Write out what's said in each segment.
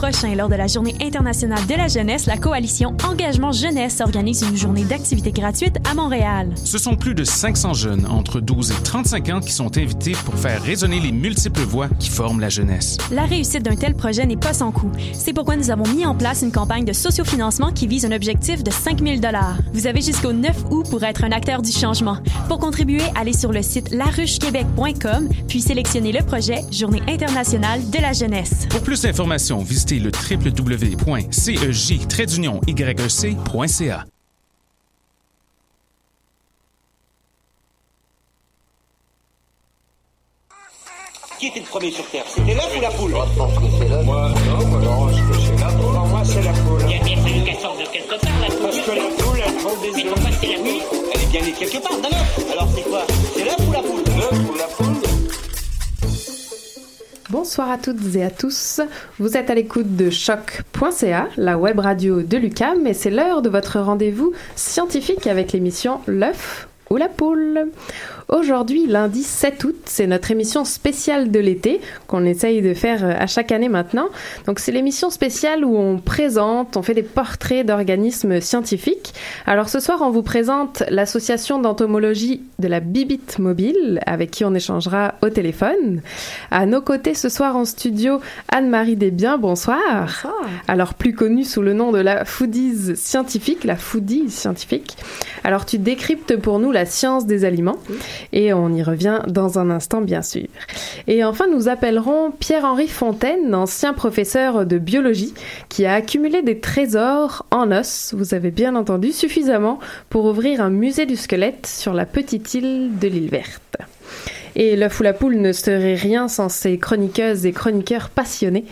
prochain, lors de la Journée internationale de la jeunesse, la coalition Engagement Jeunesse organise une journée d'activités gratuites à Montréal. Ce sont plus de 500 jeunes entre 12 et 35 ans qui sont invités pour faire résonner les multiples voix qui forment la jeunesse. La réussite d'un tel projet n'est pas sans coût. C'est pourquoi nous avons mis en place une campagne de sociofinancement qui vise un objectif de 5 000 Vous avez jusqu'au 9 août pour être un acteur du changement. Pour contribuer, allez sur le site laruchequebec.com puis sélectionnez le projet Journée internationale de la jeunesse. Pour plus d'informations, visitez le www.cej-yec.ca. Qui était le premier sur Terre? C'était l'œuf ou la poule? Moi, je pense que c'est l'œuf. Moi, non, moi, je pense que c'est la poule. Pour moi, c'est la poule. Il y a bien fallu qu'elle sorte de quelque part, la poule. Parce que la poule, elle prend des Mais œufs. pourquoi c'est la nuit Elle est bien née quelque part d'un œuf. Alors c'est quoi? C'est l'œuf ou la poule? L'œuf ou la poule? Bonsoir à toutes et à tous. Vous êtes à l'écoute de choc.ca, la web radio de l'UCAM, et c'est l'heure de votre rendez-vous scientifique avec l'émission L'œuf ou la poule. Aujourd'hui, lundi 7 août, c'est notre émission spéciale de l'été qu'on essaye de faire euh, à chaque année maintenant. Donc c'est l'émission spéciale où on présente, on fait des portraits d'organismes scientifiques. Alors ce soir, on vous présente l'association d'entomologie de la Bibite Mobile avec qui on échangera au téléphone. À nos côtés ce soir en studio, Anne-Marie Desbiens, bonsoir. Alors plus connue sous le nom de la foodies scientifique, la foodie scientifique. Alors tu décryptes pour nous la science des aliments et on y revient dans un instant bien sûr. Et enfin nous appellerons Pierre-Henri Fontaine, ancien professeur de biologie qui a accumulé des trésors en os, vous avez bien entendu, suffisamment pour ouvrir un musée du squelette sur la petite île de l'île verte. Et l'œuf ou la poule ne serait rien sans ces chroniqueuses et chroniqueurs passionnés.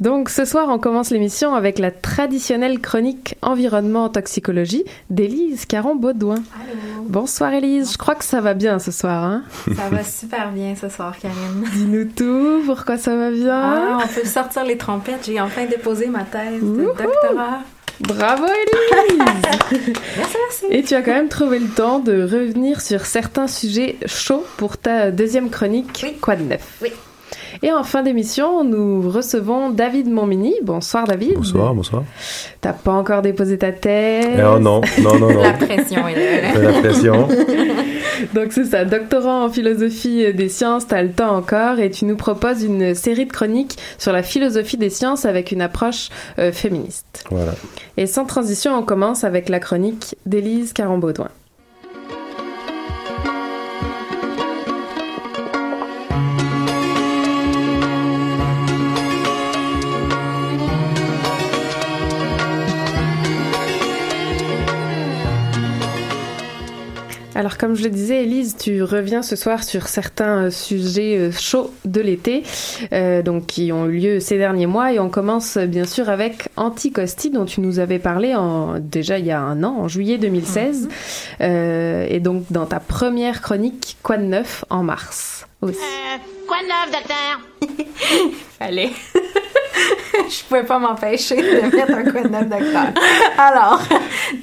Donc ce soir, on commence l'émission avec la traditionnelle chronique environnement toxicologie d'Élise Caron-Baudouin. Bonsoir Élise, je crois que ça va bien ce soir. Hein? Ça va super bien ce soir, Karine. Dis-nous tout, pourquoi ça va bien? Ah, on peut sortir les trompettes. J'ai enfin déposé ma thèse de Wouhou! doctorat. Bravo Élise Merci, merci. Et tu as quand même trouvé le temps de revenir sur certains sujets chauds pour ta deuxième chronique Oui. Quoi de neuf Oui. Et en fin d'émission, nous recevons David Montmini. Bonsoir David. Bonsoir, bonsoir. T'as pas encore déposé ta thèse? Eh, oh non, non, non, non. La pression est là. La pression. Donc c'est ça, doctorant en philosophie des sciences, t'as le temps encore et tu nous proposes une série de chroniques sur la philosophie des sciences avec une approche euh, féministe. Voilà. Et sans transition, on commence avec la chronique d'Élise Caron-Baudouin. Alors, comme je le disais, Élise, tu reviens ce soir sur certains euh, sujets euh, chauds de l'été, euh, donc qui ont eu lieu ces derniers mois, et on commence bien sûr avec Anticosti, dont tu nous avais parlé en, déjà il y a un an, en juillet 2016, Euh, et donc dans ta première chronique, Quoi de neuf, en mars aussi? Quoi de neuf, docteur? Allez. je pouvais pas m'empêcher de mettre un coup de neuf. Alors,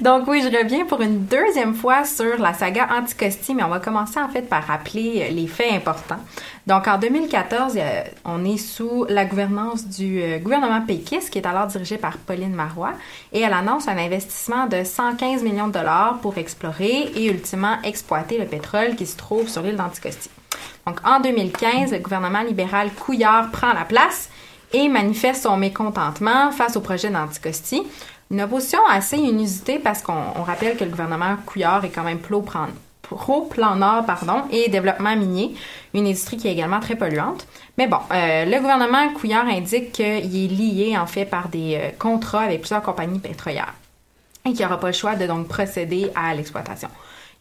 donc oui, je reviens pour une deuxième fois sur la saga Anticosti, mais on va commencer en fait par rappeler euh, les faits importants. Donc en 2014, euh, on est sous la gouvernance du euh, gouvernement péquiste, qui est alors dirigé par Pauline Marois, et elle annonce un investissement de 115 millions de dollars pour explorer et ultimement exploiter le pétrole qui se trouve sur l'île d'Anticosti. Donc, en 2015, le gouvernement libéral Couillard prend la place et manifeste son mécontentement face au projet d'Anticosti. Une opposition assez inusitée parce qu'on on rappelle que le gouvernement Couillard est quand même pro-plan nord pardon, et développement minier, une industrie qui est également très polluante. Mais bon, euh, le gouvernement Couillard indique qu'il est lié en fait par des euh, contrats avec plusieurs compagnies pétrolières et qu'il n'y aura pas le choix de donc procéder à l'exploitation.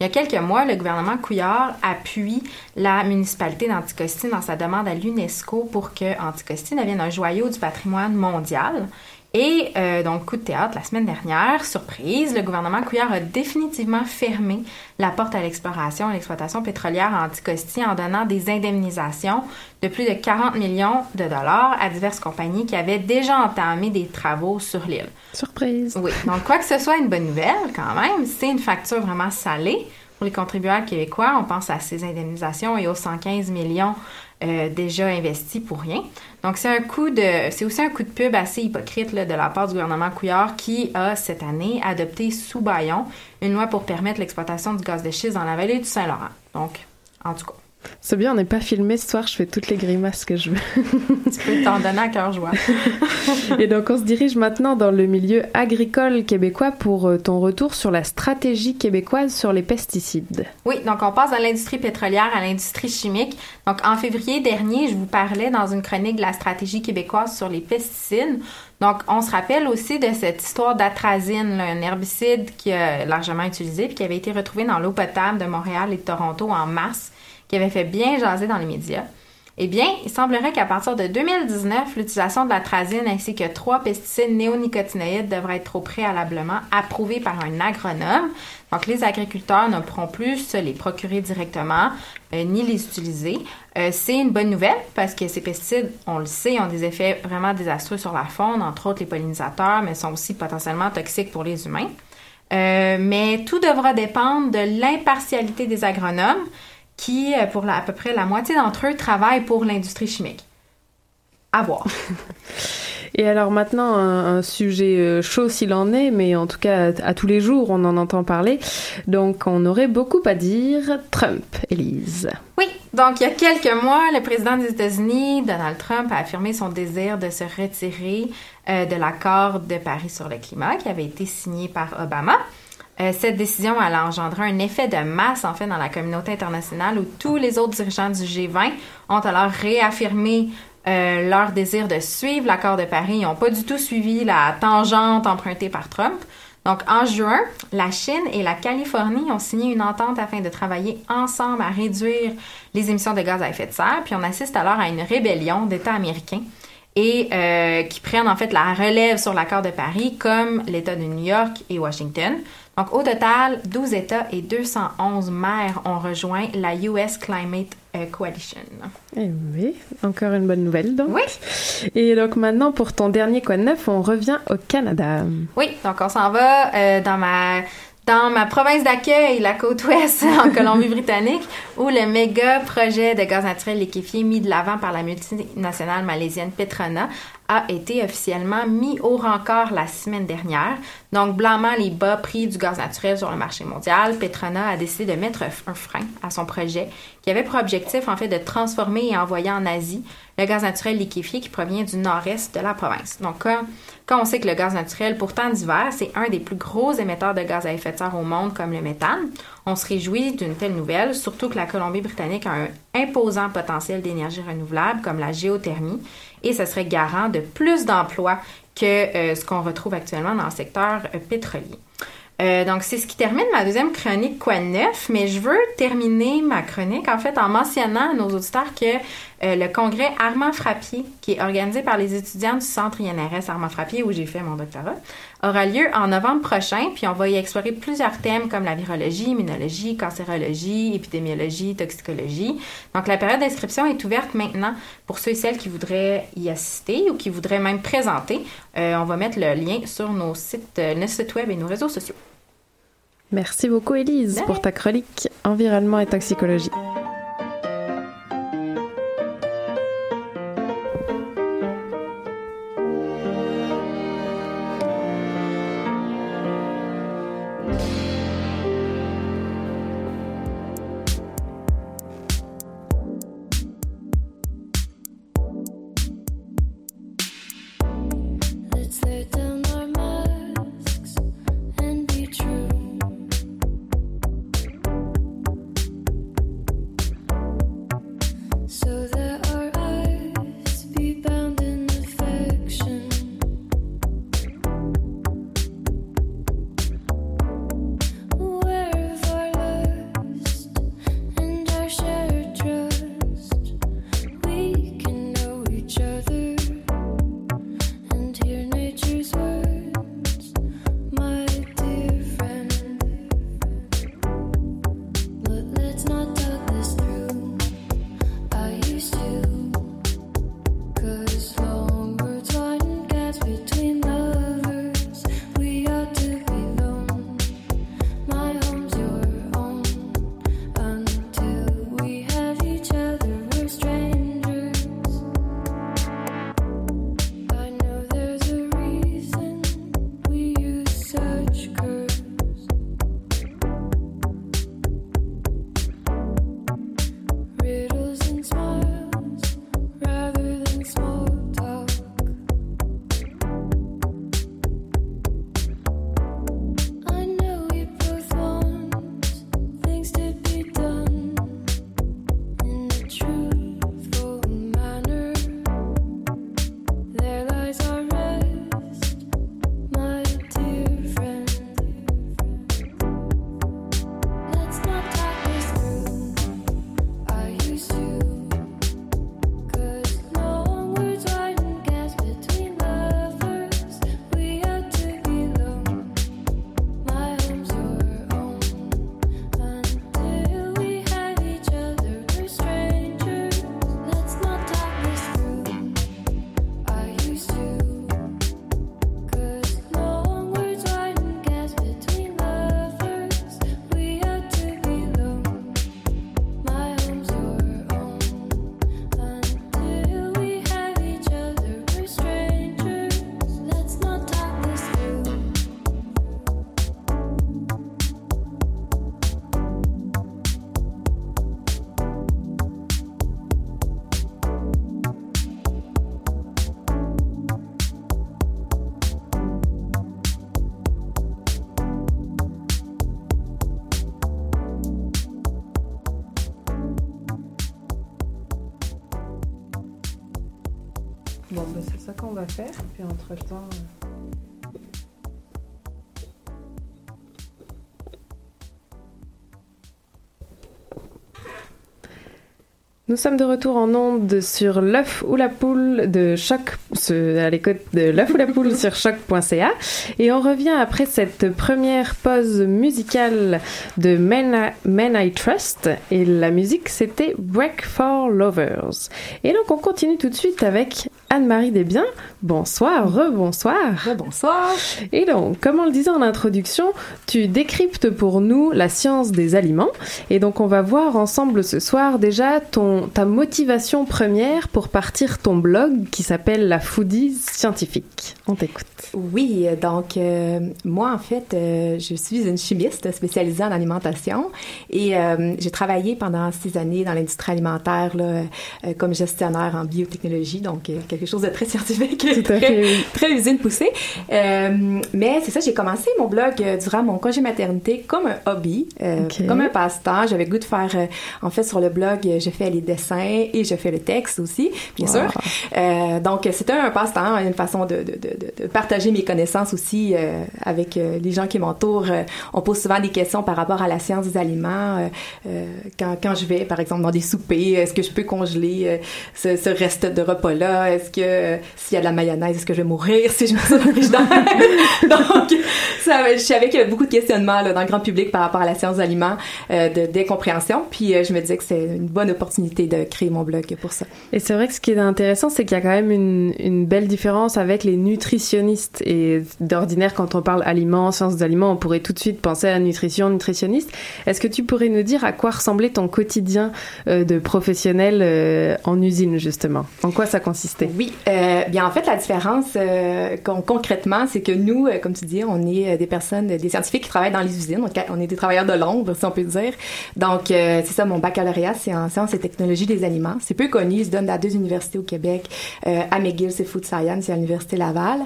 Il y a quelques mois, le gouvernement Couillard appuie la municipalité d'Anticosti dans sa demande à l'UNESCO pour que Anticosti devienne un joyau du patrimoine mondial. Et euh, donc, coup de théâtre, la semaine dernière, surprise, le gouvernement Couillard a définitivement fermé la porte à l'exploration et l'exploitation pétrolière à Anticosti en donnant des indemnisations de plus de 40 millions de dollars à diverses compagnies qui avaient déjà entamé des travaux sur l'île. Surprise. Oui, donc quoi que ce soit une bonne nouvelle quand même, c'est une facture vraiment salée pour les contribuables québécois. On pense à ces indemnisations et aux 115 millions euh, déjà investis pour rien. Donc, c'est aussi un coup de pub assez hypocrite de la part du gouvernement Couillard qui a cette année adopté sous baillon une loi pour permettre l'exploitation du gaz de schiste dans la vallée du Saint-Laurent. Donc, en tout cas, C'est bien, on n'est pas filmé ce soir, je fais toutes les grimaces que je veux. tu peux t'en donner à cœur joie. Et donc on se dirige maintenant dans le milieu agricole québécois pour euh, ton retour sur la stratégie québécoise sur les pesticides. Oui, donc on passe de l'industrie pétrolière à l'industrie chimique. Donc en février dernier, je vous parlais dans une chronique de la stratégie québécoise sur les pesticides. Donc on se rappelle aussi de cette histoire d'atrazine, un herbicide qui est largement utilisé puis qui avait été retrouvé dans l'eau potable de Montréal et de Toronto en mars, qui avait fait bien jaser dans les médias. Eh bien, il semblerait qu'à partir de 2019, l'utilisation de l'atrazine ainsi que trois pesticides néonicotinoïdes devraient être au préalablement approuvés par un agronome. Donc, les agriculteurs ne pourront plus se les procurer directement euh, ni les utiliser. Euh, c'est une bonne nouvelle parce que ces pesticides, on le sait, ont des effets vraiment désastreux sur la faune, entre autres les pollinisateurs, mais sont aussi potentiellement toxiques pour les humains. Euh, mais tout devra dépendre de l'impartialité des agronomes qui, euh, pour la- à peu près la moitié d'entre eux, travaillent pour l'industrie chimique. À voir. Et alors maintenant, un, un sujet euh, chaud s'il en est, mais en tout cas à, à tous les jours on en entend parler. Donc on aurait beaucoup à dire. Trump, Élise. Oui, donc il y a quelques mois, le président des États-Unis, Donald Trump, a affirmé son désir de se retirer euh, de l'accord de Paris sur le climat qui avait été signé par Obama. Euh, cette décision a engendré un effet de masse en fait dans la communauté internationale où tous les autres dirigeants du G20 ont alors réaffirmé euh, leur désir de suivre l'accord de Paris. Ils n'ont pas du tout suivi la tangente empruntée par Trump. Donc, en juin, la Chine et la Californie ont signé une entente afin de travailler ensemble à réduire les émissions de gaz à effet de serre. Puis, on assiste alors à une rébellion d'États américains et euh, qui prennent en fait la relève sur l'accord de Paris, comme l'État de New York et Washington. Donc, au total, 12 États et 211 maires ont rejoint la US Climate euh, Coalition. Eh oui, encore une bonne nouvelle donc. Oui. Et donc maintenant pour ton dernier quoi de neuf, on revient au Canada. Oui, donc on s'en va euh, dans ma dans ma province d'accueil, la côte ouest en Colombie-Britannique, où le méga projet de gaz naturel liquéfié mis de l'avant par la multinationale malaisienne Petronas a été officiellement mis au rencard la semaine dernière. Donc, blâmant les bas prix du gaz naturel sur le marché mondial, Petronas a décidé de mettre un frein à son projet qui avait pour objectif, en fait, de transformer et envoyer en Asie le gaz naturel liquéfié qui provient du nord-est de la province. Donc, quand, quand on sait que le gaz naturel, pourtant divers, c'est un des plus gros émetteurs de gaz à effet de serre au monde, comme le méthane, on se réjouit d'une telle nouvelle, surtout que la Colombie-Britannique a un imposant potentiel d'énergie renouvelable, comme la géothermie, et ce serait garant de plus d'emplois que euh, ce qu'on retrouve actuellement dans le secteur euh, pétrolier. Euh, donc, c'est ce qui termine ma deuxième chronique Quoi de neuf, mais je veux terminer ma chronique en fait en mentionnant à nos auditeurs que euh, le congrès Armand Frappier, qui est organisé par les étudiants du centre INRS Armand Frappier où j'ai fait mon doctorat, aura lieu en novembre prochain, puis on va y explorer plusieurs thèmes comme la virologie, immunologie, cancérologie, épidémiologie, toxicologie. Donc, la période d'inscription est ouverte maintenant pour ceux et celles qui voudraient y assister ou qui voudraient même présenter. Euh, on va mettre le lien sur nos sites, euh, nos sites web et nos réseaux sociaux. Merci beaucoup Élise pour ta chronique Environnement et toxicologie. Faire. Puis entre-temps... euh, Nous sommes de retour en onde sur l'œuf ou la poule de choc, à l'écoute de l'œuf ou la poule sur choc.ca. Et on revient après cette première pause musicale de Men I, Men I Trust. Et la musique, c'était Break for Lovers. Et donc, on continue tout de suite avec Anne-Marie Desbiens. Bonsoir, rebonsoir. Bonsoir. Et donc, comme on le disait en introduction, tu décryptes pour nous la science des aliments. Et donc, on va voir ensemble ce soir déjà ton, ta motivation première pour partir ton blog qui s'appelle La Foodie Scientifique. On t'écoute. Oui, donc euh, moi en fait, euh, je suis une chimiste spécialisée en alimentation et euh, j'ai travaillé pendant six années dans l'industrie alimentaire là, comme gestionnaire en biotechnologie, donc quelque chose de très scientifique, très, très usine poussée. Euh, mais c'est ça, j'ai commencé mon blog euh, durant mon congé maternité comme un hobby, euh, comme un passe-temps. J'avais goût de faire, euh, en fait, sur le blog, euh, je fais les dessins et je fais le texte aussi, bien Wow. sûr. Euh, donc, c'était un passe-temps, une façon de, de, de, de partager mes connaissances aussi euh, avec les gens qui m'entourent. On pose souvent des questions par rapport à la science des aliments. Quand, quand je vais, par exemple, dans des soupers, est-ce que je peux congeler euh, ce, ce reste de repas-là? Est-ce que euh, s'il y a de la mayonnaise, est-ce que je vais mourir si je mets ça dans le frigidaire? Donc, ça, je savais qu'il y avait beaucoup de questionnements là, dans le grand public par rapport à la science des aliments, euh, de décompréhension. Puis, euh, je me disais que c'est une bonne opportunité de créer mon blog pour ça. Et c'est vrai que ce qui est intéressant, c'est qu'il y a quand même une, une belle différence avec les nutritionnistes. Et d'ordinaire, quand on parle aliments, sciences des aliments, on pourrait tout de suite penser à nutrition, nutritionniste. Est-ce que tu pourrais nous dire à quoi ressemblait ton quotidien euh, de professionnel euh, en usine, justement? En quoi ça consistait? Oui, euh, bien en fait la différence euh, con- concrètement, c'est que nous, euh, comme tu dis, on est des personnes, des scientifiques qui travaillent dans les usines, donc on est des travailleurs de l'ombre, si on peut dire. Donc c'est ça, mon baccalauréat, c'est en sciences et technologies des aliments. C'est peu connu, il se donne à deux universités au Québec, à McGill, c'est Food Science, et à l'université Laval.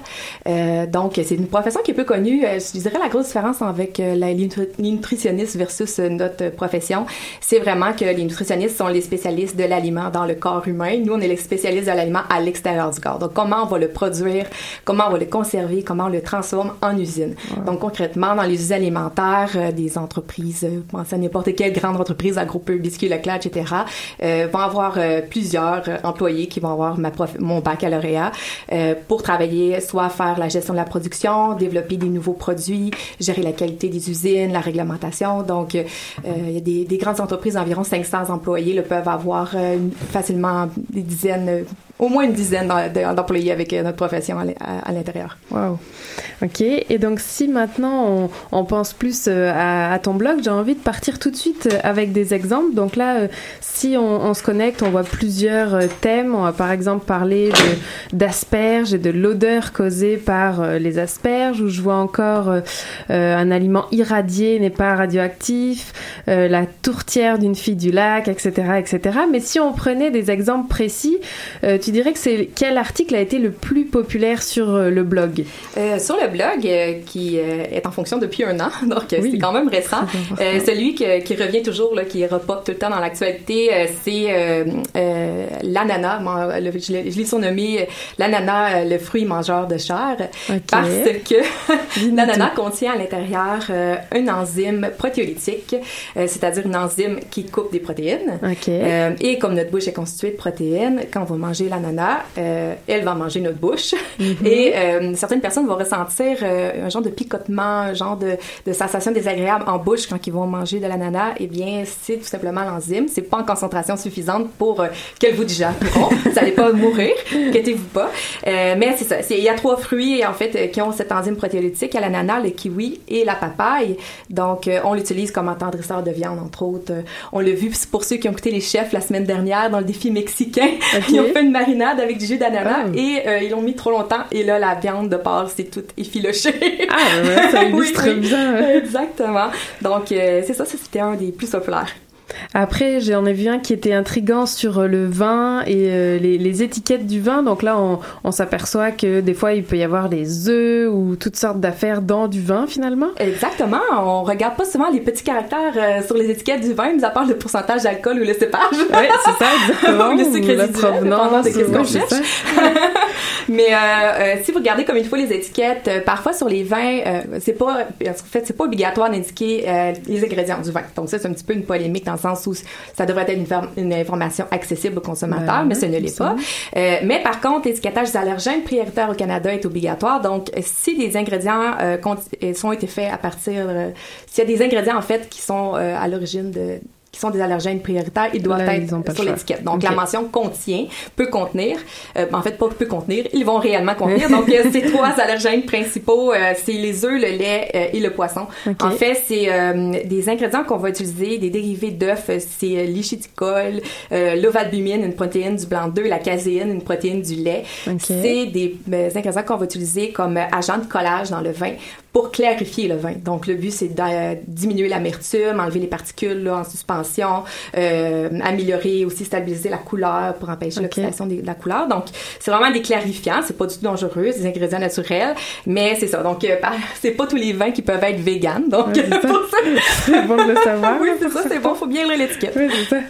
Donc c'est une profession qui est peu connue. Je dirais la grosse différence avec les nutri- nutritionnistes versus notre profession, c'est vraiment que les nutritionnistes sont les spécialistes de l'aliment dans le corps humain. Nous, on est les spécialistes de l'aliment à l'extérieur du corps. Donc, comment on va le produire, comment on va le conserver, comment on le transforme en usine. Donc, concrètement, dans les usines alimentaires, euh, des entreprises, euh, pensez à n'importe quelle grande entreprise, Agropeux, Biscuit, Leclerc, etc., euh, vont avoir euh, plusieurs employés qui vont avoir ma prof- mon baccalauréat pour travailler, soit faire la gestion de la production, développer des nouveaux produits, gérer la qualité des usines, la réglementation. Donc, il y a des, des grandes entreprises, environ 500 employés, là, peuvent avoir facilement des dizaines, au moins une dizaine d'em- de- d'employés avec euh, notre profession à l'in- à- à l'intérieur. Wow. Ok. Et donc, si maintenant on, pense plus euh, à, ton blog, j'ai envie de partir tout de suite euh, avec des exemples. Donc là, si on, se connecte, on voit plusieurs thèmes. On va par exemple parler d'asperges et de l'odeur causée par les asperges, où je vois encore un aliment irradié n'est pas radioactif, la tourtière d'une fille du lac, etc., etc. Mais si on prenait des exemples précis, dirais que c'est quel article a été le plus populaire sur euh, le blog? Euh, sur le blog, euh, qui euh, est en fonction depuis un an, donc Oui. c'est quand même récent, celui que- qui revient toujours, là, qui repop tout le temps dans l'actualité, c'est l'ananas. Je l'ai surnommé l'ananas, le fruit mangeur de chair, parce que l'ananas contient à l'intérieur une enzyme protéolytique, c'est-à-dire une enzyme qui coupe des protéines. Et comme notre bouche est constituée de protéines, quand on va euh, elle va manger notre bouche. Et euh, certaines personnes vont ressentir euh, un genre de picotement, un genre de, de sensation désagréable en bouche quand ils vont manger de l'ananas. Eh bien, c'est tout simplement l'enzyme. C'est pas en concentration suffisante pour qu'elle vous digéreront. vous n'allez pas mourir, inquiétez-vous pas. Mais c'est ça. Il y a trois fruits en fait qui ont cette enzyme protéolytique. Il y a l'ananas, le kiwi et la papaye. Donc, on l'utilise comme attendrisseur de viande, entre autres. On l'a vu pour ceux qui ont écouté les chefs la semaine dernière dans le défi mexicain. Ils ont fait une marinade avec du jus d'ananas Oh. et euh, ils l'ont mis trop longtemps. Et là, la viande de porc, c'est toute effilochée. Ah, ouais, ça illustre oui. bien. Exactement. Donc, euh, c'est ça, ça c'était un des plus populaires. Après, j'en ai vu un qui était intriguant sur euh, le vin et euh, les, les étiquettes du vin. Donc là, on, on s'aperçoit que des fois, il peut y avoir des œufs ou toutes sortes d'affaires dans du vin finalement. Exactement. On regarde pas souvent les petits caractères euh, sur les étiquettes du vin, mis à part le pourcentage d'alcool ou le cépage. Oui, c'est ça, exactement. Le sucre la provenance, de qu'est-ce qu'on c'est cherche. Mais euh, si vous regardez comme il faut les étiquettes, parfois sur les vins, c'est pas, en fait, c'est pas obligatoire d'indiquer les ingrédients du vin. Donc ça, c'est un petit peu une polémique dans le sens où ça devrait être une, form- une information accessible aux consommateurs, Ben, mais ce ne l'est pas. Euh, mais par contre, l'étiquetage des allergènes prioritaires au Canada est obligatoire. Donc, si des ingrédients euh, euh, sont été faits à partir, euh, s'il y a des ingrédients en fait qui sont à l'origine de qui sont des allergènes prioritaires, ils doivent Là, être sur l'étiquette. Donc, la mention contient, peut contenir, euh, en fait, pas peut contenir, ils vont réellement contenir. Donc, euh, ces trois allergènes principaux, euh, c'est les œufs, le lait euh, et le poisson. En fait, c'est des ingrédients qu'on va utiliser, des dérivés d'œufs, c'est l'ichiticol, l'ovalbumine, une protéine du blanc d'œuf, la caséine, une protéine du lait. C'est des ingrédients qu'on va utiliser comme agent de collage dans le vin pour clarifier le vin. Donc, le but, c'est de diminuer l'amertume, enlever les particules là, en suspension, euh, améliorer aussi, stabiliser la couleur pour empêcher Ok. l'oxydation de la couleur. Donc, c'est vraiment des clarifiants. C'est pas du tout dangereux, c'est des ingrédients naturels. Mais c'est ça. Donc, euh, c'est pas tous les vins qui peuvent être véganes. Donc, Ouais, c'est bon de le savoir. oui, c'est ça, c'est bon. Faut bien lire l'étiquette. Oui, c'est ça.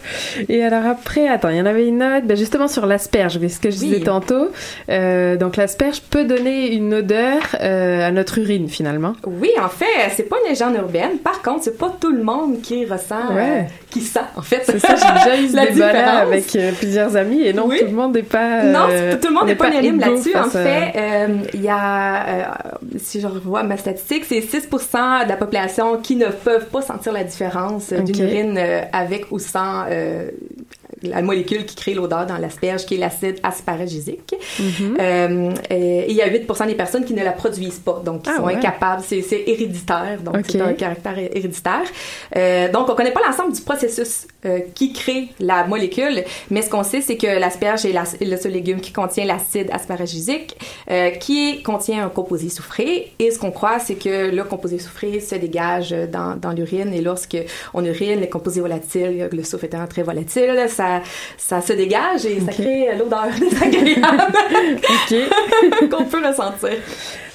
Et alors après, attends, il y en avait une autre, ben justement sur l'asperge, ce que je Oui. disais tantôt. Euh, donc l'asperge peut donner une odeur euh, à notre urine finalement. Oui, en fait, c'est pas une légende urbaine. Par contre, c'est pas tout le monde qui ressent, Ouais. euh, qui sent, en fait. C'est ça, j'ai déjà eu ce différence. avec euh, plusieurs amis et non, Oui. tout le monde n'est pas. Non, euh, tout le monde on n'est pas unanime là-dessus. En fait, euh, il y a, euh, si je revois ma statistique, c'est 6% de la population qui ne peuvent pas sentir la différence euh, d'une urine euh, avec ou sans euh, la molécule qui crée l'odeur dans l'asperge, qui est l'acide asparagisique. Mhm. Euh, et il y a 8% des personnes qui ne la produisent pas, donc qui Ah sont ouais. incapables. C'est héréditaire, donc Ok. c'est un caractère hé- héréditaire. Euh, donc on connaît pas l'ensemble du processus euh, qui crée la molécule, mais ce qu'on sait, c'est que l'asperge est, la- est le seul légume qui contient l'acide asparagisique, euh, qui contient un composé soufré. Et ce qu'on croit, c'est que le composé soufré se dégage dans, dans l'urine. Et lorsque on urine, les composés volatiles, le soufre étant très volatile, ça, ça se dégage et ça crée l'odeur désagréable Ok. qu'on peut ressentir.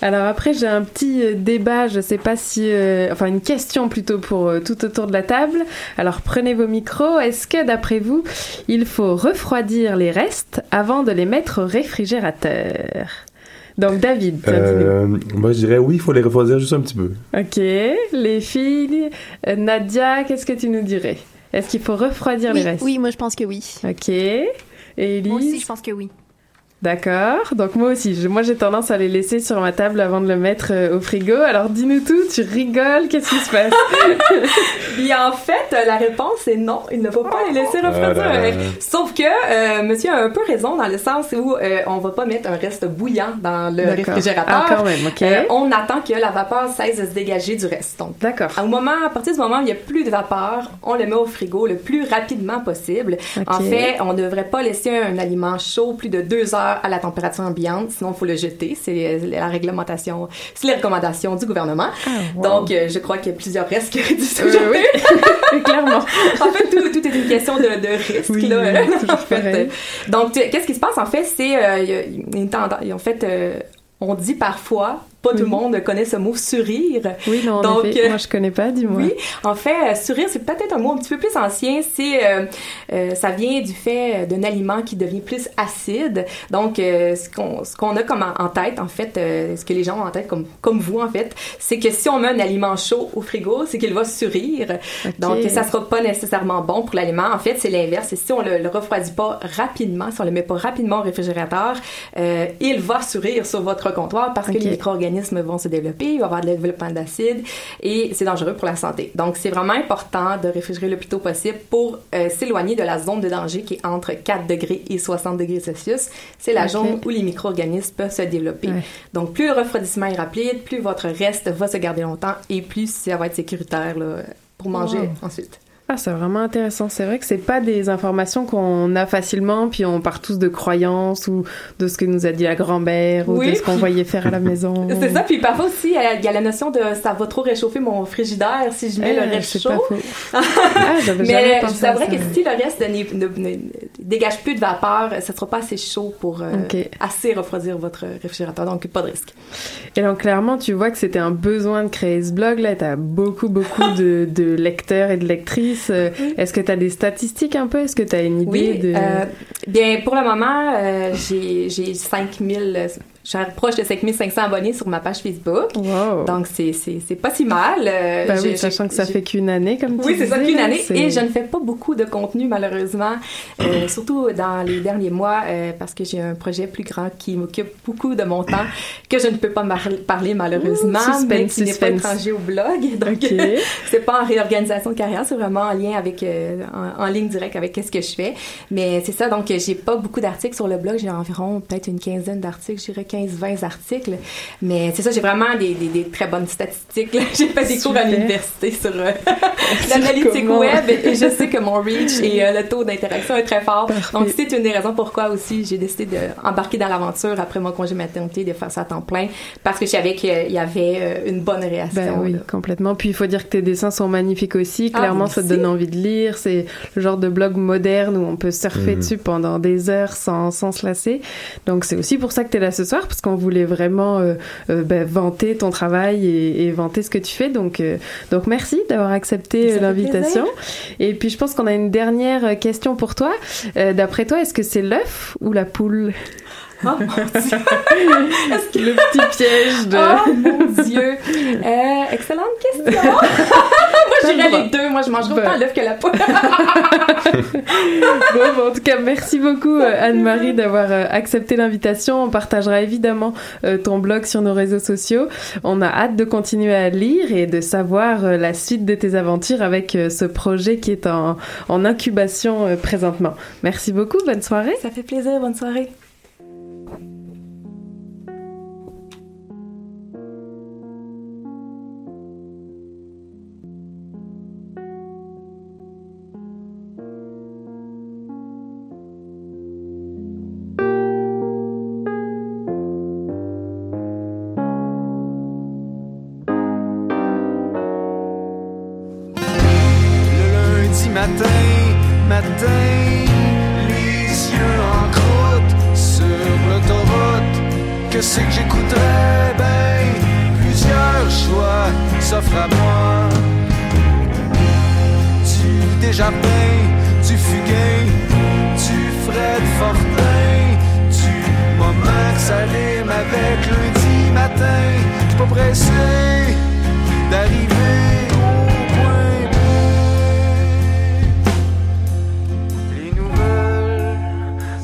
Alors après, j'ai un petit euh, débat, je sais pas si... euh, enfin, une question plutôt pour euh, tout autour de la table. Alors prenez vos micros. Est-ce que d'après vous, il faut refroidir les restes avant de les mettre au réfrigérateur? Donc David. Euh, moi, je dirais oui, il faut les refroidir juste un petit peu. Ok, les filles. Euh, Nadia, qu'est-ce que tu nous dirais? Est-ce qu'il faut refroidir Oui, les restes oui, moi je pense que oui. Ok. Et Élise Moi aussi, je pense que oui. D'accord. Donc moi aussi, je- moi j'ai tendance à les laisser sur ma table avant de le mettre euh, au frigo. Alors dis-nous tout, tu rigoles, qu'est-ce qui se passe? Puis en fait, euh, la réponse est non, il ne faut pas les laisser refroidir. Ah là. Sauf que euh, monsieur a un peu raison dans le sens où euh, on va pas mettre un reste bouillant dans le D'accord. réfrigérateur. Ah, quand même, ok. Euh, on attend que la vapeur cesse de se dégager du reste. Donc, D'accord. au moment, à partir du moment où il n'y a plus de vapeur, on le met au frigo le plus rapidement possible. Ok. En fait, on ne devrait pas laisser un aliment chaud plus de deux heures à la température ambiante, sinon il faut le jeter. C'est la réglementation, c'est les recommandations du gouvernement. Ah, wow. Donc, euh, je crois qu'il y a plusieurs se Euh, jeter. oui, clairement. en fait, tout, tout est une question de, de risque. Oui, là, oui, toujours en fait. pareil. Donc, qu'est-ce qui se passe? En fait, c'est euh. En fait, euh, on dit parfois, pas tout le Oui. monde connaît ce mot surrir. Oui, non, en Donc, effet, euh, moi je connais pas, dis-moi. Oui, en fait, euh, surrir, c'est peut-être un mot un petit peu plus ancien. C'est, euh, ça vient du fait d'un aliment qui devient plus acide. Donc, ce qu'on, ce qu'on a comme en, en tête, en fait, ce que les gens ont en tête, comme, comme vous, en fait, c'est que si on met un aliment chaud au frigo, c'est qu'il va surrir. Donc, ça sera pas nécessairement bon pour l'aliment. En fait, c'est l'inverse. Et si on le, le refroidit pas rapidement, si on le met pas rapidement au réfrigérateur, il va surrir sur votre comptoir parce Ok. que les micro-organismes vont se développer, il va y avoir de développement d'acide et c'est dangereux pour la santé. Donc, c'est vraiment important de réfrigérer le plus tôt possible pour euh, s'éloigner de la zone de danger qui est entre 4 degrés et 60 degrés Celsius. C'est la zone où les micro-organismes peuvent se développer. Ouais. Donc, plus le refroidissement est rapide, plus votre reste va se garder longtemps et plus ça va être sécuritaire là, pour manger Wow. ensuite. Ah, c'est vraiment intéressant. C'est vrai que c'est pas des informations qu'on a facilement, puis on part tous de croyances ou de ce que nous a dit la grand-mère ou Oui, de ce qu'on puis- voyait faire à la maison. C'est ça, puis parfois aussi, il y a la notion de ça va trop réchauffer mon frigidaire si je mets Eh, le reste c'est chaud. pas faux. Ah, Mais avouerais ça, que si le reste ne, ne- ne- dégage plus de vapeur, ça sera pas assez chaud pour euh, assez refroidir votre réfrigérateur, donc pas de risque. Et donc clairement, tu vois que c'était un besoin de créer ce blog. Là, t'as beaucoup, beaucoup de, de lecteurs et de lectrices. Euh, Est-ce que t'as des statistiques un peu? Est-ce que t'as une idée Oui, de euh, bien pour le moment, euh, j'ai j'ai 5000, je suis proche de 5500 abonnés sur ma page Facebook. Wow. Donc c'est c'est c'est pas si mal. euh, j'ai- oui, sachant que ça fait qu'une année, comme tu Oui, c'est ça, qu'une année. Et je ne fais pas beaucoup de contenu, malheureusement, euh, surtout dans les derniers mois, euh, parce que j'ai un projet plus grand qui m'occupe beaucoup de mon temps, que je ne peux pas parler, malheureusement, Ouh, suspense, mais qui n'est pas étranger au blog. Donc, Ok. c'est pas en réorganisation de carrière, c'est vraiment en lien avec, en, en ligne directe avec qu'est-ce que je fais. Mais c'est ça, donc j'ai pas beaucoup d'articles sur le blog, j'ai environ peut-être une quinzaine d'articles, je dirais 15-20 articles. Mais c'est ça, j'ai vraiment des, des, des très bonnes statistiques. J'ai fait des cours à l'université sur euh, l'analytique web et je sais que mon reach et euh, le taux d'interaction est très fort. Parfait. Donc c'est une des raisons pourquoi aussi j'ai décidé d'embarquer dans l'aventure après mon congé maternité, de faire ça à temps plein, parce que je savais qu'il y avait euh, une bonne réaction. Ben oui, là. complètement. Puis il faut dire que tes dessins sont magnifiques aussi. Ah, Clairement, ça te donne envie de lire. C'est le genre de blog moderne où on peut surfer Mhm. dessus pendant des heures sans, sans se lasser. Donc c'est aussi pour ça que tu es là ce soir, parce qu'on voulait vraiment euh, euh, ben, vanter ton travail et, et vanter ce que tu fais. Donc, euh, donc merci d'avoir accepté l'invitation. Et puis je pense qu'on a une dernière question pour toi. D'après toi, est-ce que c'est l'œuf ou la poule? Oh mon Dieu! Le petit piège de... Oh mon Dieu! Euh, excellente question! Moi, droit. les deux. Moi, je mangerais Ben. autant l'œuf que la poule. Bon, bon, en tout cas, merci beaucoup euh, Anne-Marie d'avoir euh, accepté l'invitation. On partagera évidemment ton blog sur nos réseaux sociaux. On a hâte de continuer à lire et de savoir la suite de tes aventures avec ce projet qui est en, en incubation présentement. Merci beaucoup, bonne soirée. Ça fait plaisir. Bonne soirée. Rime avec lundi matin. J'suis pas pressé d'arriver au point B. Les nouvelles,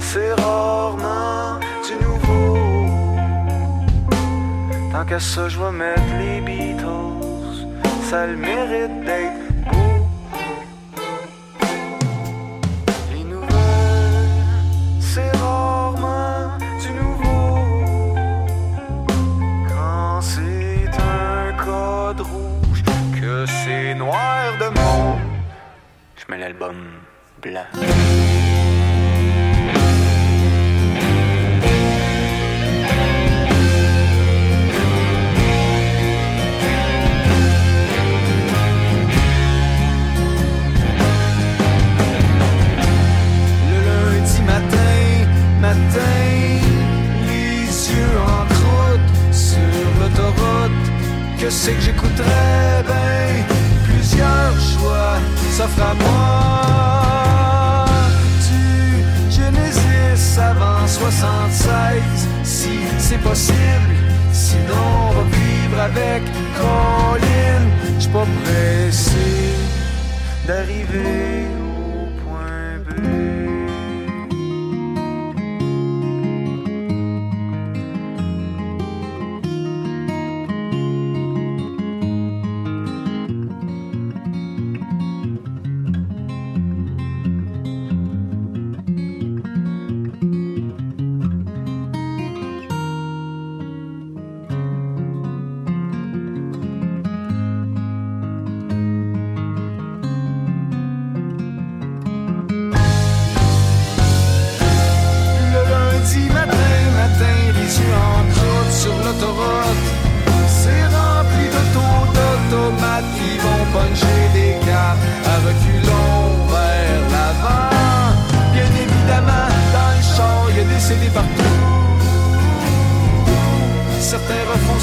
c'est rarement du nouveau. Tant qu'à ça, je mettre les Beatles. Ça le mérite d'être sur l'autoroute. Que c'est que j'écouterais? Ben, plusieurs choix s'offrent à moi. Du Genesis avant 76, si c'est possible. Sinon, on va vivre avec Colin. J'suis pas pressé d'arriver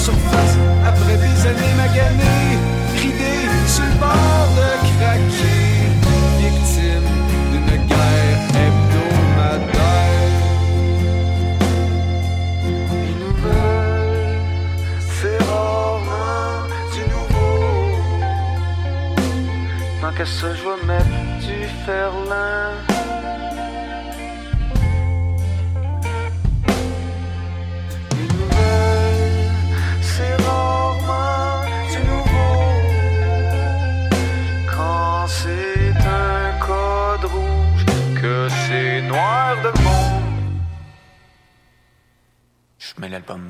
surface après des années maganées, ridées sur le bord de craquer, victime d'une guerre hebdomadaire. Une nouvelle, c'est rarement du nouveau. Tant qu'à ça, je vais mettre du ferlin. L'album.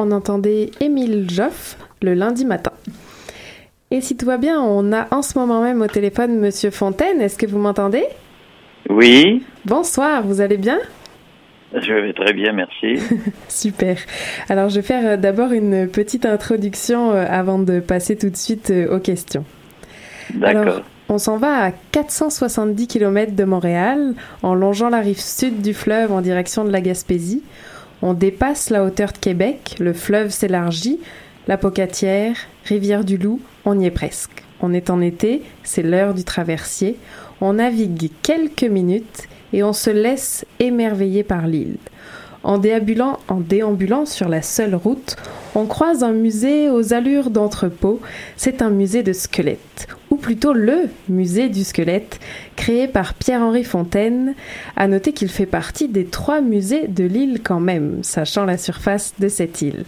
On entendait Émile Joff le lundi matin. Et si tout va bien, on a en ce moment même au téléphone Monsieur Fontaine. Est-ce que vous m'entendez? Oui, Bonsoir, vous allez bien? Je vais très bien, merci. Super. Alors, je vais faire euh, d'abord une petite introduction euh, avant de passer tout de suite euh, aux questions. D'accord. on s'en va à 470 km de Montréal, en longeant la rive sud du fleuve en direction de la Gaspésie. On dépasse la hauteur de Québec, le fleuve s'élargit, la Pocatière, Rivière-du-Loup, on y est presque. On est en été, c'est l'heure du traversier. On navigue quelques minutes et on se laisse émerveiller par l'île. En déambulant, en déambulant sur la seule route, on croise un musée aux allures d'entrepôt. C'est un musée de squelettes, ou plutôt le musée du squelette, créé par Pierre-Henri Fontaine. À noter qu'il fait partie des trois musées de l'île quand même, sachant la surface de cette île.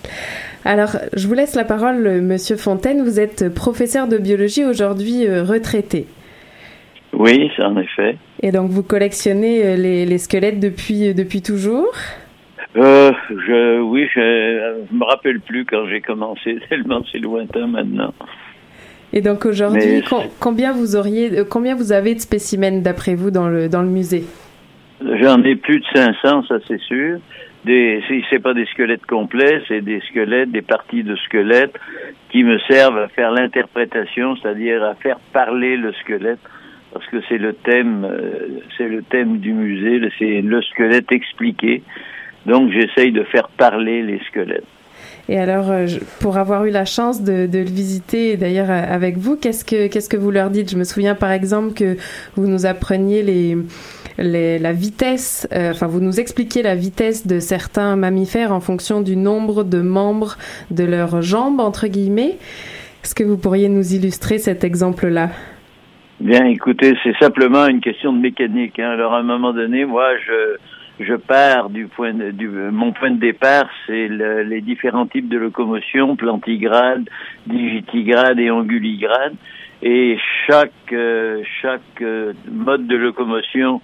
Alors, je vous laisse la parole, Monsieur Fontaine. Vous êtes professeur de biologie aujourd'hui euh, retraité. Oui, en effet. Et donc, vous collectionnez euh, les, les squelettes depuis, euh, depuis toujours? Euh, je, oui, je, je me rappelle plus quand j'ai commencé, tellement c'est lointain maintenant. Et donc aujourd'hui, com- combien vous auriez, combien vous avez de spécimens d'après vous dans le dans le musée? J'en ai plus de 500, ça c'est sûr. Des, c'est, c'est pas des squelettes complets, c'est des squelettes, des parties de squelettes qui me servent à faire l'interprétation, c'est-à-dire à faire parler le squelette, parce que c'est le thème, euh, c'est le thème du musée, c'est le squelette expliqué. Donc j'essaye de faire parler les squelettes. Et alors, euh, pour avoir eu la chance de, le visiter, d'ailleurs euh, avec vous, qu'est-ce que vous leur dites? Je me souviens par exemple que vous nous appreniez la vitesse, enfin vous nous expliquiez la vitesse de certains mammifères en fonction du nombre de membres de leurs jambes entre guillemets. Est-ce que vous pourriez nous illustrer cet exemple-là? Bien, écoutez, c'est simplement une question de mécanique. Hein. Alors, à un moment donné, moi, je, je pars du point de, du, mon point de départ, c'est le- les différents types de locomotion, plantigrade, digitigrade et anguligrade. Et chaque, euh, chaque euh, mode de locomotion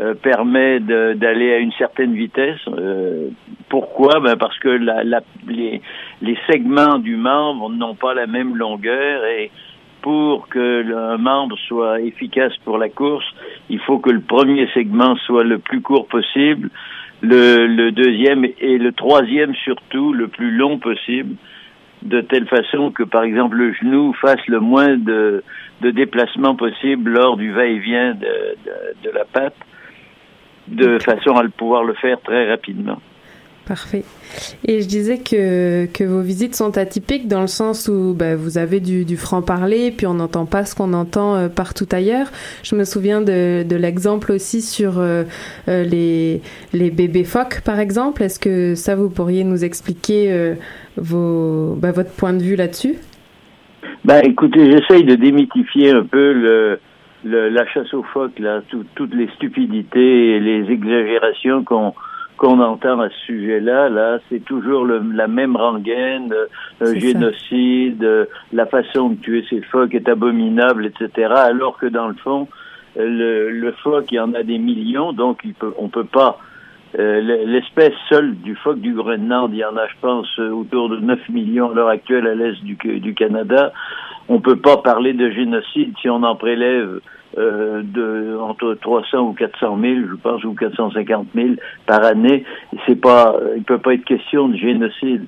euh, permet d'aller à une certaine vitesse. Euh, pourquoi? Ben Parce que la, la, les, les segments du membre n'ont pas la même longueur et pour que le- un membre soit efficace pour la course, il faut que le premier segment soit le plus court possible, le, le deuxième et le troisième surtout le plus long possible, de telle façon que par exemple le genou fasse le moins de, de déplacement possible lors du va-et-vient de, de, de la patte, de façon à le pouvoir le faire très rapidement. Parfait. Et je disais que, que vos visites sont atypiques dans le sens où bah, vous avez du, du franc-parler, puis on n'entend pas ce qu'on entend euh, partout ailleurs. Je me souviens de, de l'exemple aussi sur euh, euh, les, les bébés phoques, par exemple. Est-ce que ça, vous pourriez nous expliquer euh, vos, bah, votre point de vue là-dessus? Ben, écoutez, j'essaye de démythifier un peu le, le, la chasse aux phoques, là, tout- toutes les stupidités et les exagérations qu'on qu'on entend à ce sujet-là. Là, c'est toujours le- la même rengaine, euh, génocide, euh, la façon de tuer ces phoques est abominable, etc. Alors que dans le fond, euh, le, le phoque, il y en a des millions, donc il peut, on peut pas euh, L'espèce seule du phoque du Groenland, il y en a, je pense, euh, autour de 9 millions à l'heure actuelle à l'est du, du Canada. On peut pas parler de génocide si on en prélève euh, de entre 300 ou 400 000, je pense, ou 450 000 par année. C'est pas, il peut pas être question de génocide.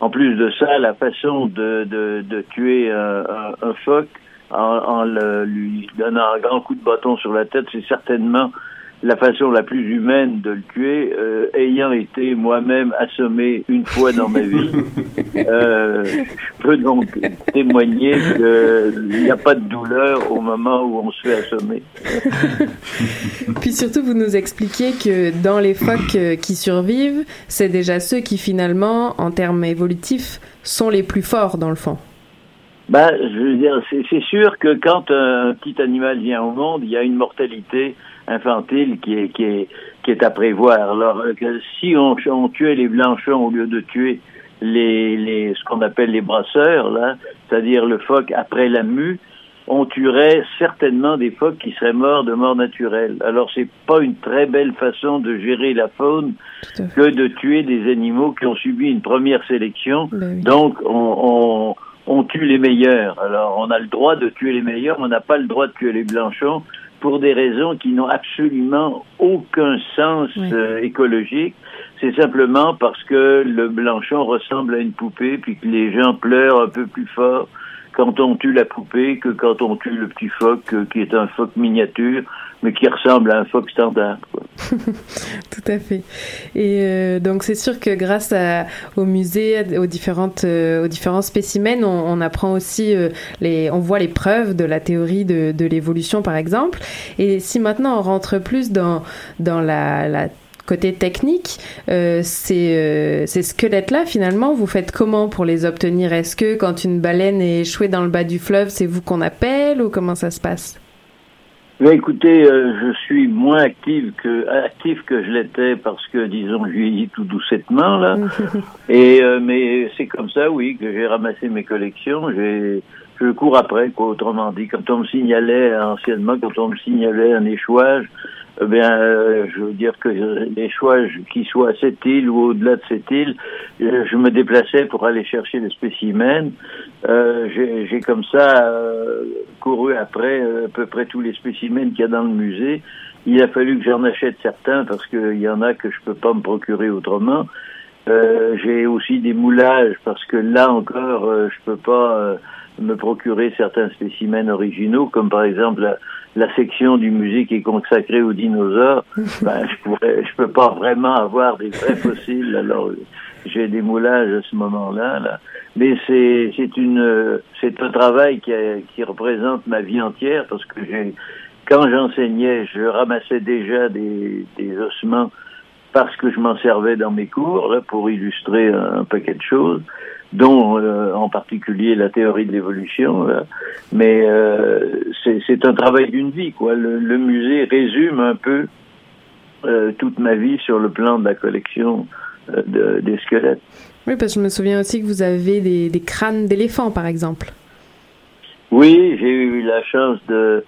En plus de ça, la façon de, de, de tuer un, un- un phoque en, en lui donnant un grand coup de bâton sur la tête, c'est certainement la façon la plus humaine de le tuer, euh, ayant été moi-même assommé une fois dans ma vie. Euh, je peux donc témoigner qu'il n'y a pas de douleur au moment où on se fait assommer. Puis surtout, vous nous expliquez que dans les phoques euh, qui survivent, c'est déjà ceux qui finalement, en termes évolutifs, sont les plus forts dans le fond. Ben, je veux dire, c'est c'est sûr que quand un petit animal vient au monde, il y a une mortalité infantile qui est, qui est, qui est à prévoir. Alors, euh, que si on, on tuait les blanchons au lieu de tuer les, les ce qu'on appelle les brasseurs, là, c'est-à-dire le phoque après la mue, on tuerait certainement des phoques qui seraient morts de mort naturelle. Alors, c'est pas une très belle façon de gérer la faune que de tuer des animaux qui ont subi une première sélection. Donc, on, on, on tue les meilleurs. Alors, on a le droit de tuer les meilleurs, mais on n'a pas le droit de tuer les blanchons pour des raisons qui n'ont absolument aucun sens euh, écologique. C'est simplement parce que le blanchon ressemble à une poupée, puis que les gens pleurent un peu plus fort quand on tue la poupée que quand on tue le petit phoque, euh, qui est un phoque miniature, mais qui ressemble à un phoque standard. Tout à fait. Et euh, donc c'est sûr que grâce au musée, aux différentes, euh, aux différents spécimens, on, apprend aussi les, on voit les preuves de la théorie de, de l'évolution par exemple. Et si maintenant on rentre plus dans dans la, la côté technique, euh, ces, euh, ces squelettes-là, finalement, vous faites comment pour les obtenir? Est-ce que quand une baleine est échouée dans le bas du fleuve, c'est vous qu'on appelle ou comment ça se passe? Mais écoutez, euh, je suis moins active que actif que je l'étais parce que, disons, je vieillis tout doucettement là. Et euh, mais c'est comme ça, oui, que j'ai ramassé mes collections. J'ai je cours après, quoi. Autrement dit, quand on me signalait anciennement, quand on me signalait un échouage, eh euh, je veux dire que l'échouage, qu'il soit à cette île ou au-delà de cette île, euh, je me déplaçais pour aller chercher le spécimen. Euh, j'ai comme ça euh, couru après euh, à peu près tous les spécimens qu'il y a dans le musée. Il a fallu que j'en achète certains parce qu'il y en a que je peux pas me procurer autrement. Euh, j'ai aussi des moulages parce que là encore, je peux pas me procurer certains spécimens originaux, comme par exemple la, la section du musée qui est consacrée aux dinosaures. ben, je pourrais, je peux pas vraiment avoir des vrais fossiles. Alors, j'ai des moulages à ce moment-là, là. Mais c'est, c'est une, c'est un travail qui, a- qui représente ma vie entière parce que j'ai, quand j'enseignais, je ramassais déjà des, des ossements parce que je m'en servais dans mes cours là, pour illustrer un, un paquet de choses, dont euh, en particulier la théorie de l'évolution. là. Mais euh, c'est un travail d'une vie, quoi. Le, le musée résume un peu euh, toute ma vie sur le plan de la collection euh, de- des squelettes. Oui, parce que je me souviens aussi que vous avez des, des crânes d'éléphants, par exemple. Oui, j'ai eu la chance de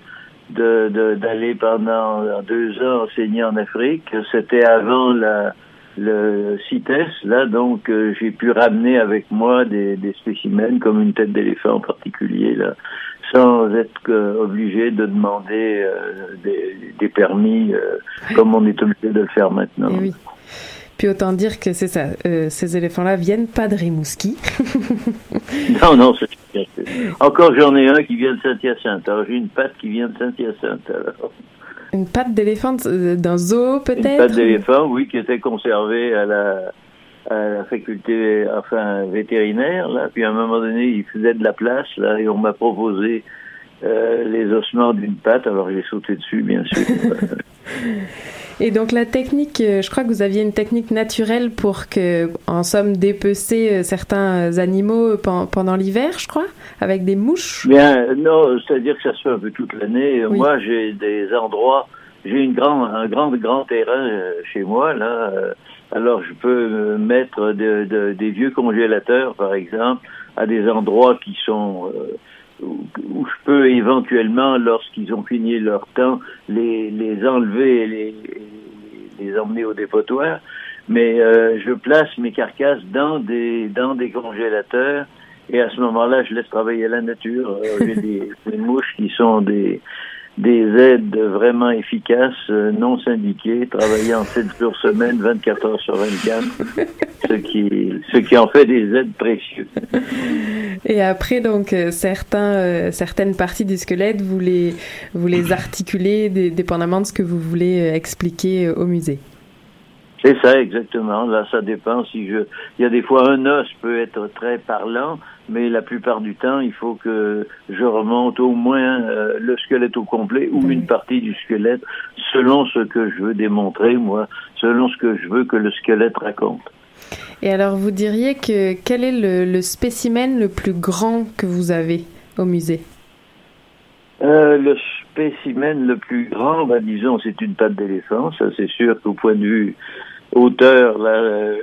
de- de- d'aller pendant deux ans enseigner en Afrique. C'était avant la, le CITES, là, donc euh, j'ai pu ramener avec moi des, des spécimens comme une tête d'éléphant en particulier, là, sans être euh, obligé de demander euh, des, des permis comme on est obligé de le faire maintenant. Eh oui. Puis autant dire que c'est ça, ces éléphants-là viennent pas de Rimouski. Non, non, c'est encore j'en ai un qui vient de Saint-Hyacinthe. Alors j'ai une patte qui vient de Saint-Hyacinthe. Alors. Une patte d'éléphant euh, d'un zoo, Une peut-être? patte d'éléphant, oui, qui était conservée à la, à la faculté, enfin, vétérinaire, là. Puis à un moment donné, il faisait de la place, là, et on m'a proposé euh, les ossements d'une patte. Alors j'ai sauté dessus, bien sûr. Et donc la technique, euh, je crois que vous aviez une technique naturelle pour que, en somme, dépecer euh, certains animaux euh, pen- pendant l'hiver, je crois, avec des mouches? Bien, non, c'est-à-dire que ça se fait un peu toute l'année. Oui. Moi, j'ai des endroits, j'ai une grand, un grand, grand terrain chez moi, là. alors, je peux mettre de- de- des vieux congélateurs, par exemple, à des endroits qui sont euh, où, je peux éventuellement, lorsqu'ils ont fini leur temps, les, les enlever et les, les emmener au dépotoir. Mais euh, je place mes carcasses dans des dans des congélateurs et à ce moment-là, je laisse travailler la nature. Euh, J'ai des, des mouches qui sont des des aides vraiment efficaces, euh, non syndiquées, travaillant 7 jours semaine, 24 heures sur 24, ce qui, ce qui en fait des aides précieuses. Et après, donc, euh, certains, euh, certaines parties du squelette, vous les, vous les articulez dé- dépendamment de ce que vous voulez expliquer au musée. C'est ça, exactement. Là, ça dépend. Si je, il y a des fois un os peut être très parlant, mais la plupart du temps, il faut que je remonte au moins euh, le squelette au complet ou une partie du squelette, selon ce que je veux démontrer, moi, selon ce que je veux que le squelette raconte. Et alors, vous diriez que quel est le, le spécimen le plus grand que vous avez au musée? Euh, le spécimen le plus grand, ben, disons, c'est une patte d'éléphant. Ça, c'est sûr qu'au point de vue hauteur, là, euh,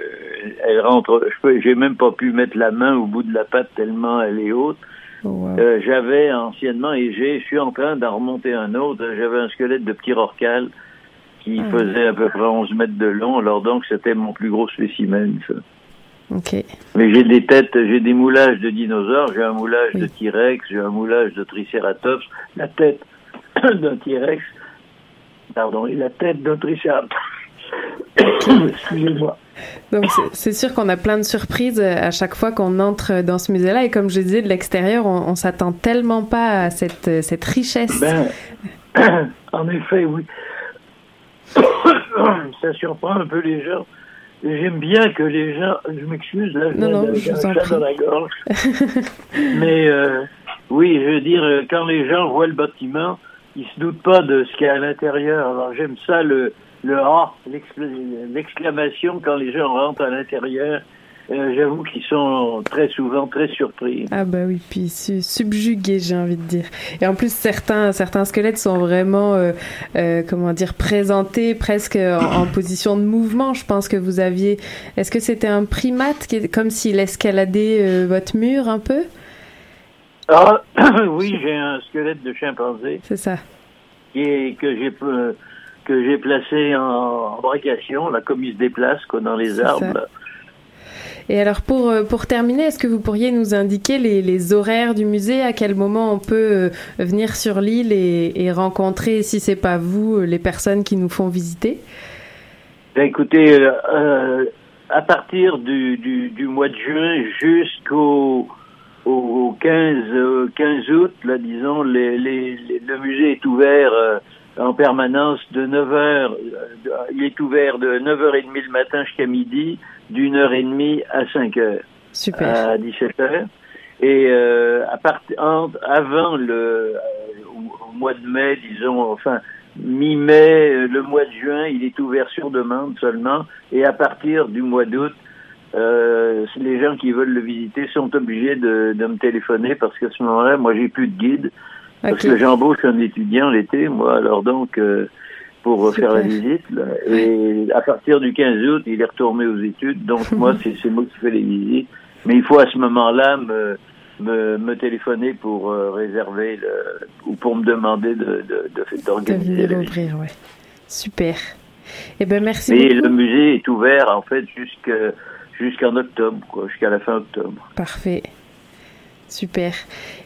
elle rentre. J'ai même pas pu mettre la main au bout de la patte tellement elle est haute. Euh, j'avais anciennement et j'ai, je suis en train d'en remonter un autre. J'avais un squelette de petit rorcal qui Ah. faisait à peu près 11 mètres de long. Alors donc, c'était mon plus gros spécimen. Ça. Ok. Mais j'ai des têtes, j'ai des moulages de dinosaures, j'ai un moulage de T-Rex, j'ai un moulage de Triceratops, la tête d'un T-Rex, pardon, et la tête d'un Triceratops. Excusez-moi. Donc, c'est- sûr qu'on a plein de surprises euh, à chaque fois qu'on entre dans ce musée-là. Et comme je disais, de l'extérieur, on, on s'attend tellement pas à cette, euh, cette richesse. Ben, en effet, oui. Ça surprend un peu les gens. J'aime bien que les gens, je m'excuse, là, Non, non, je vous en prie. dans la gorge. Mais euh, oui, je veux dire, quand les gens voient le bâtiment, ils se doutent pas de ce qu'il y a à l'intérieur. Alors j'aime ça, le, le ah, l'excl- l'exclamation quand les gens rentrent à l'intérieur. Euh, J'avoue qu'ils sont très souvent très surpris. Ah bah oui, puis su- subjugué, j'ai envie de dire. Et en plus, certains, certains squelettes sont vraiment, euh, euh, comment dire, présentés presque en, en position de mouvement. Je pense que vous aviez... Est-ce que c'était un primate, qui comme s'il escaladait votre mur un peu? Ah, oui, j'ai un squelette de chimpanzé. C'est ça. Qui est, que j'ai que j'ai placé en embarcation, là, comme il se déplace, quoi, dans les arbres. Et alors, pour, euh, pour terminer, est-ce que vous pourriez nous indiquer les, les horaires du musée, à quel moment on peut euh, venir sur l'île et, et rencontrer, si c'est pas vous, euh, les personnes qui nous font visiter? Ben, écoutez, euh, à partir du, du, du mois de juin jusqu'au au, au 15, euh, 15 août, là, disons, les, les, les- le musée est ouvert euh, en permanence de 9 heures. euh, il est ouvert de 9h30 le matin jusqu'à midi, d'une heure et demie à 5 heures. Super. À 17 heures. Et euh, à partir avant le euh, au, au mois de mai, disons, enfin mi-mai, euh, le mois de juin, il est ouvert sur demande seulement. Et à partir du mois d'août, euh, les gens qui veulent le visiter sont obligés de, de me téléphoner parce qu'à ce moment-là, moi, j'ai plus de guide. Parce que j'embauche un étudiant l'été, moi, alors donc, euh, pour faire la visite. là. Et à partir du 15 août, il est retourné aux études. Donc, moi, c'est moi qui fais les visites. Mais il faut à ce moment-là me, me, me téléphoner pour euh, réserver le, ou pour me demander de, de, de- De d'organiser venir la visite. ouvrir, ouais. Super. Eh ben merci beaucoup. le musée est ouvert, en fait, jusque- jusqu'en octobre, quoi, jusqu'à la fin octobre. Parfait. Super.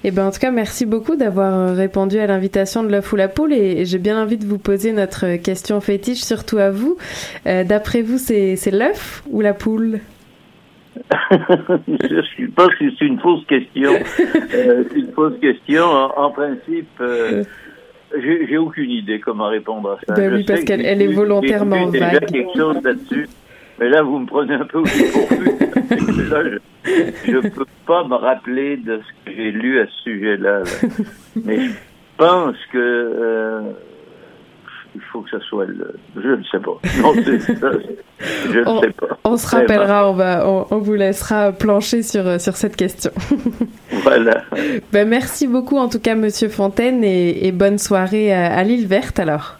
Et ben en tout cas, merci beaucoup d'avoir euh, répondu à l'invitation de l'œuf ou la poule et, et j'ai bien envie de vous poser notre question fétiche, surtout à vous. Euh, D'après vous, c'est l'œuf ou la poule? Je pense que c'est une fausse question. Euh, une fausse question. En, en principe, euh, j'ai aucune idée comment répondre à ça. Ben oui, parce que qu'elle- est volontairement vague. quelque chose là-dessus. Mais là, vous me prenez un peu au dépourvu. là, je ne peux pas me rappeler de ce que j'ai lu à ce sujet-là. là. Mais je pense que euh, il faut que ça soit le... Je ne sais pas. Non. Je ne on, sais pas. on se rappellera, on, va, on, on vous laissera plancher sur, euh, sur cette question. Voilà. ben, merci beaucoup en tout cas, Monsieur Fontaine, et, et bonne soirée à, à l'île verte alors.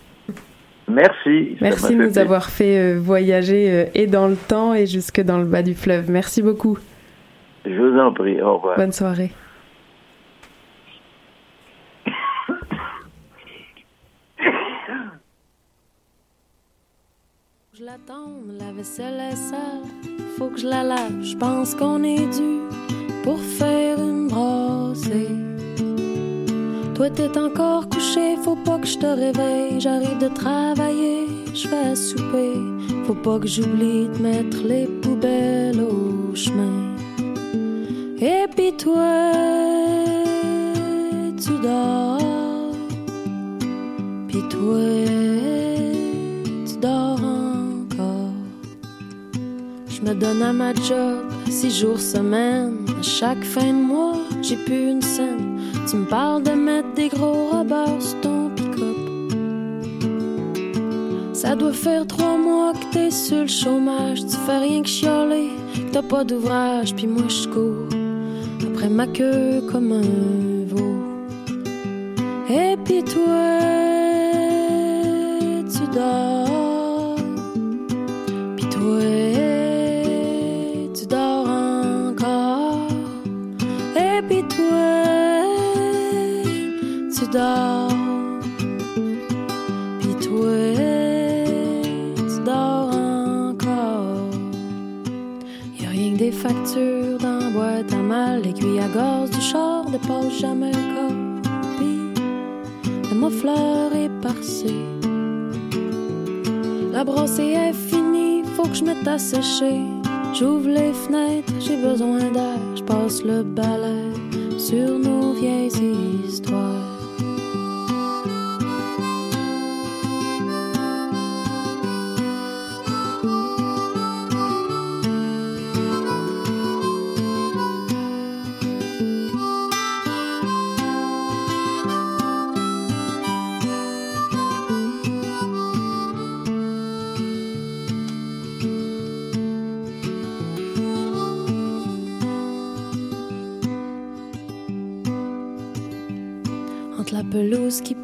Merci. Merci de nous plaisir. avoir fait euh, voyager euh, et dans le temps et jusque dans le bas du fleuve. Merci beaucoup. Je vous en prie. Au revoir. Bonne soirée. Je l'attends, la vaisselle est sale, faut que je la lave. Je pense qu'on est dû pour faire une brassée. Toi t'es encore couché, faut pas que je te réveille. J'arrive de travailler, je fais à souper. Faut pas que j'oublie de mettre les poubelles au chemin. Et puis toi, tu dors. Puis toi, tu dors encore. Je me donne à ma job six jours semaine. À chaque fin de mois, j'ai plus une scène. Tu me parles de mettre des gros robbers sur ton pick-up. Ça doit faire trois mois que t'es sur le chômage. Tu fais rien que chialer, que t'as pas d'ouvrage. Puis moi, je cours après ma queue comme un veau. Et puis toi, tu dors. Tu dors. Puis toi, tu dors encore. Y'a rien que des factures dans la boîte à mal. L'aiguille à gaz du char dépasse jamais le copie de ma fleur est parcée. La brossée est finie, faut que je mette à sécher. J'ouvre les fenêtres, j'ai besoin d'air. Je passe le balai sur nos vieilles histoires.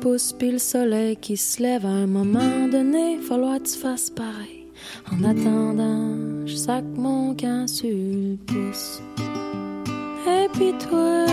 Pousse puis le soleil qui se lève à un moment donné, falloir que tu fasses pareil. En attendant, je sac mon camp sur pouce. Et puis toi,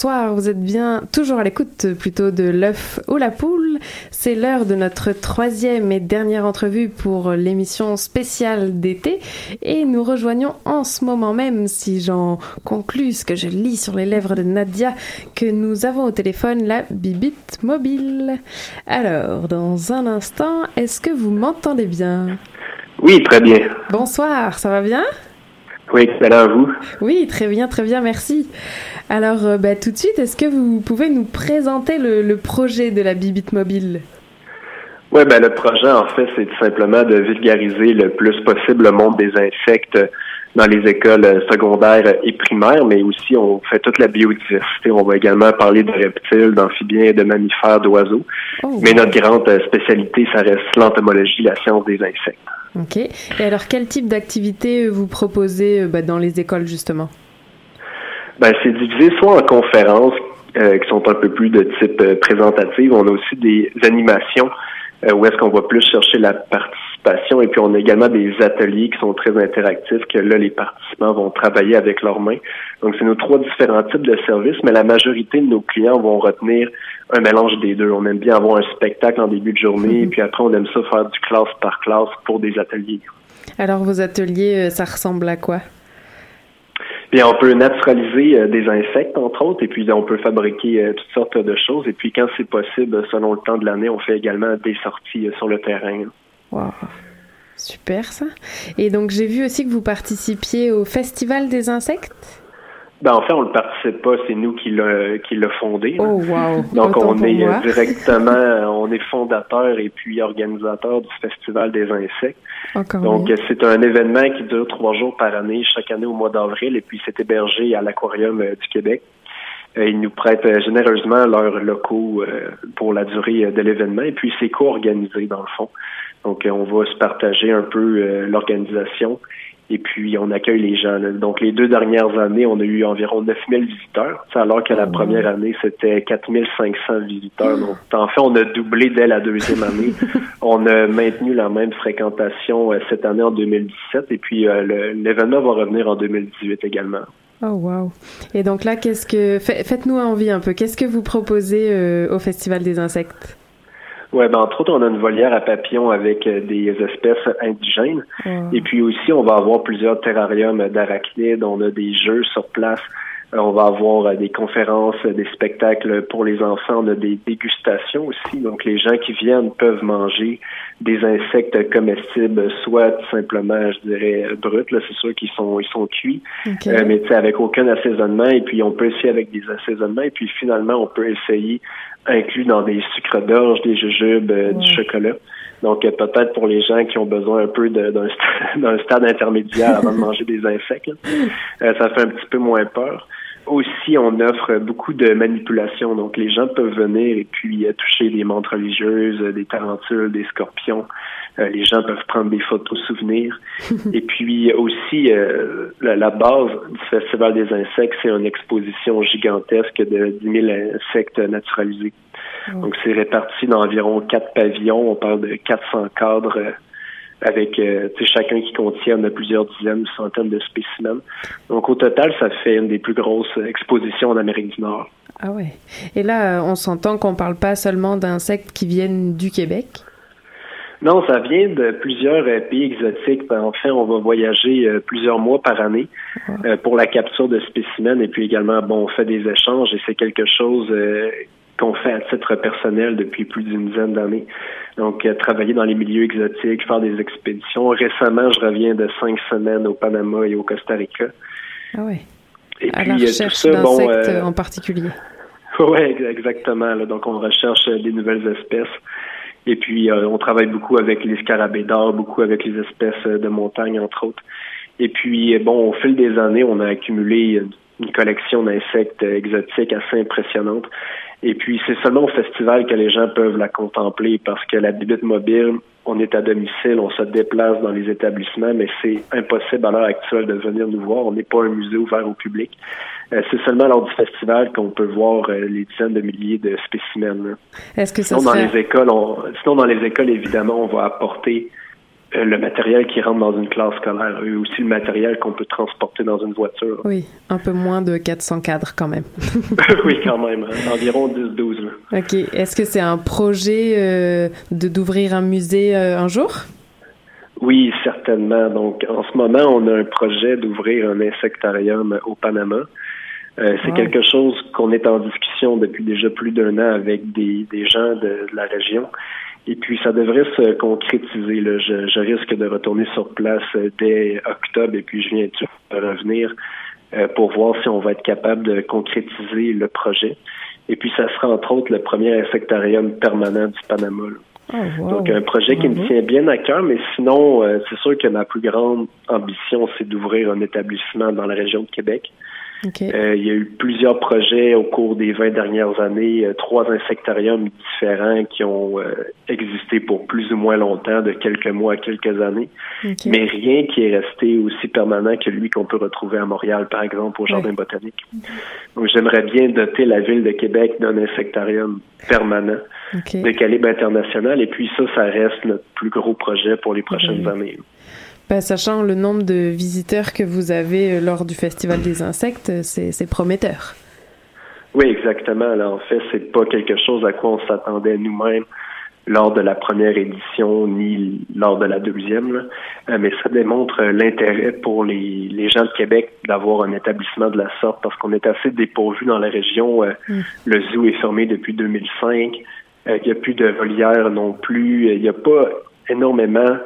Bonsoir, vous êtes bien toujours à l'écoute plutôt de l'œuf ou la poule. C'est l'heure de notre troisième et dernière entrevue pour l'émission spéciale d'été et nous rejoignons en ce moment même, si j'en conclus ce que je lis sur les lèvres de Nadia, que nous avons au téléphone la bibite mobile. Alors, dans un instant, est-ce que vous m'entendez bien? Oui, très bien. Bonsoir, ça va bien? Oui, excellent à vous. Oui, très bien, très bien, merci. Alors, euh, bah, tout de suite, est-ce que vous pouvez nous présenter le, le projet de la Bibite Mobile? Oui, ben le projet, en fait, c'est tout simplement de vulgariser le plus possible le monde des insectes dans les écoles euh, secondaires et primaires, mais aussi on fait toute la biodiversité. On va également parler de reptiles, d'amphibiens, de mammifères, d'oiseaux. Oh, Mais notre grande euh, spécialité, ça reste l'entomologie, la science des insectes. Ok. Et alors, quel type d'activité euh, vous proposez euh, bah, dans les écoles, justement? Ben, c'est divisé soit en conférences euh, qui sont un peu plus de type présentative. On a aussi des animations où est-ce qu'on va plus chercher la participation. Et puis, on a également des ateliers qui sont très interactifs que là, les participants vont travailler avec leurs mains. Donc, c'est nos trois différents types de services, mais la majorité de nos clients vont retenir un mélange des deux. On aime bien avoir un spectacle en début de journée, et puis après, on aime ça faire du classe par classe pour des ateliers. Alors, vos ateliers, euh, ça ressemble à quoi? Bien, on peut naturaliser euh, des insectes, entre autres, et puis on peut fabriquer euh, toutes sortes de choses. Et puis, quand c'est possible, selon le temps de l'année, on fait également des sorties euh, sur le terrain. Wow. Super, ça. Et donc, j'ai vu aussi que vous participiez au Festival des insectes? Ben, en fait, on ne participe pas, c'est nous qui l'a qui l'a fondé. Oh, wow. Donc, Autant on est moi. directement, on est fondateur et puis organisateur du Festival des insectes. Encore Donc, c'est un événement qui dure trois jours par année, chaque année au mois d'avril, et puis c'est hébergé à l'Aquarium euh, du Québec. Euh, ils nous prêtent euh, généreusement leurs locaux pour la durée de l'événement et puis c'est co-organisé dans le fond. Donc on va se partager un peu l'organisation et puis on accueille les gens. là. Donc les deux dernières années, on a eu environ 9000 visiteurs, alors que la première année, c'était 4500 visiteurs. Donc en fait, on a doublé dès la deuxième année. on a maintenu la même fréquentation euh, cette année en 2017 et puis euh, l'événement va revenir en 2018 également. Oh wow. Et donc là, qu'est-ce que fait- faites-nous envie un peu. Qu'est-ce que vous proposez euh, au Festival des insectes? Ouais, ben entre autres, on a une volière à papillons avec euh, des espèces indigènes. Et puis aussi, on va avoir plusieurs terrariums d'arachnides. On a des jeux sur place. Euh, On va avoir euh, des conférences, des spectacles pour les enfants. On a des dégustations aussi. Donc, les gens qui viennent peuvent manger des insectes comestibles, soit tout simplement, je dirais, bruts. Là, c'est sûr qu'ils sont, ils sont cuits, Ok. Euh, mais tu sais, avec aucun assaisonnement. Et puis, on peut essayer avec des assaisonnements. Et puis, finalement, on peut essayer inclus dans des sucres d'orge, des jujubes, euh, du chocolat. Donc, euh, peut-être pour les gens qui ont besoin un peu d'un st- d'un stade intermédiaire avant de manger des insectes, là, euh, ça fait un petit peu moins peur. Aussi, on offre beaucoup de manipulations. Donc, les gens peuvent venir et puis euh, toucher des montres religieuses, euh, des tarentules, des scorpions. Euh, les gens peuvent prendre des photos souvenirs. et puis aussi, euh, la, la base du Festival des insectes, c'est une exposition gigantesque de 10 000 insectes naturalisés. Donc, c'est réparti dans environ quatre pavillons. On parle de 400 cadres avec euh, chacun qui contient plusieurs dizaines, centaines de spécimens. Donc, au total, ça fait une des plus grosses expositions en Amérique du Nord. Ah ouais. Et là, on s'entend qu'on parle pas seulement d'insectes qui viennent du Québec? Non, ça vient de plusieurs euh, pays exotiques. En fait, on va voyager euh, plusieurs mois par année euh, pour la capture de spécimens et puis également, bon, on fait des échanges et c'est quelque chose qu'on fait à titre personnel depuis plus d'une dizaine d'années. Donc, euh, travailler dans les milieux exotiques, faire des expéditions. Récemment, je reviens de cinq semaines au Panama et au Costa Rica. Ah ouais. Et à puis, la euh, tout ça, bon, d'insectes euh, en particulier. Oui, exactement. là. Donc, on recherche des nouvelles espèces. Et puis, euh, on travaille beaucoup avec les scarabées d'or, beaucoup avec les espèces de montagne, entre autres. Et puis, bon, au fil des années, on a accumulé une- collection d'insectes exotiques assez impressionnante. Et puis, c'est seulement au festival que les gens peuvent la contempler parce que la bibite mobile, on est à domicile, on se déplace dans les établissements, mais c'est impossible à l'heure actuelle de venir nous voir. On n'est pas un musée ouvert au public. Euh, c'est seulement lors du festival qu'on peut voir euh, les dizaines de milliers de spécimens. Est-ce que ça Sinon, dans les écoles, on, sinon, dans les écoles, évidemment, on va apporter le matériel qui rentre dans une classe scolaire et aussi le matériel qu'on peut transporter dans une voiture. Oui, un peu moins de 400 cadres quand même. oui, quand même. hein, environ 10-12. là. Ok. Est-ce que c'est un projet euh, de d'ouvrir un musée euh, un jour? Oui, certainement. Donc, en ce moment, on a un projet d'ouvrir un insectarium au Panama. Euh, c'est Wow. quelque chose qu'on est en discussion depuis déjà plus d'un an avec des, des gens de, de la région. Et puis, ça devrait se concrétiser. Là. Je, je risque de retourner sur place euh, dès octobre et puis je viens de revenir euh, pour voir si on va être capable de concrétiser le projet. Et puis, ça sera entre autres le premier insectarium permanent du Panama. Oh, Donc, un projet qui me tient bien à cœur, mais sinon, euh, c'est sûr que ma plus grande ambition, c'est d'ouvrir un établissement dans la région de Québec. Euh, il y a eu plusieurs projets au cours des 20 dernières années, euh, trois insectariums différents qui ont euh, existé pour plus ou moins longtemps, de quelques mois à quelques années, mais rien qui est resté aussi permanent que lui qu'on peut retrouver à Montréal, par exemple, au Jardin botanique. Donc, j'aimerais bien doter la ville de Québec d'un insectarium permanent de calibre international, et puis ça, ça reste notre plus gros projet pour les prochaines années. Ben, sachant le nombre de visiteurs que vous avez euh, lors du Festival des insectes, euh, c'est prometteur. Oui, exactement. Là, en fait, c'est pas quelque chose à quoi on s'attendait nous-mêmes lors de la première édition ni lors de la deuxième. là. Euh, mais ça démontre l'intérêt pour les, les gens de Québec d'avoir un établissement de la sorte parce qu'on est assez dépourvu dans la région. Euh, Mm. Le zoo est fermé depuis 2005. Euh, il n'y a plus de volières non plus. Il n'y a pas énormément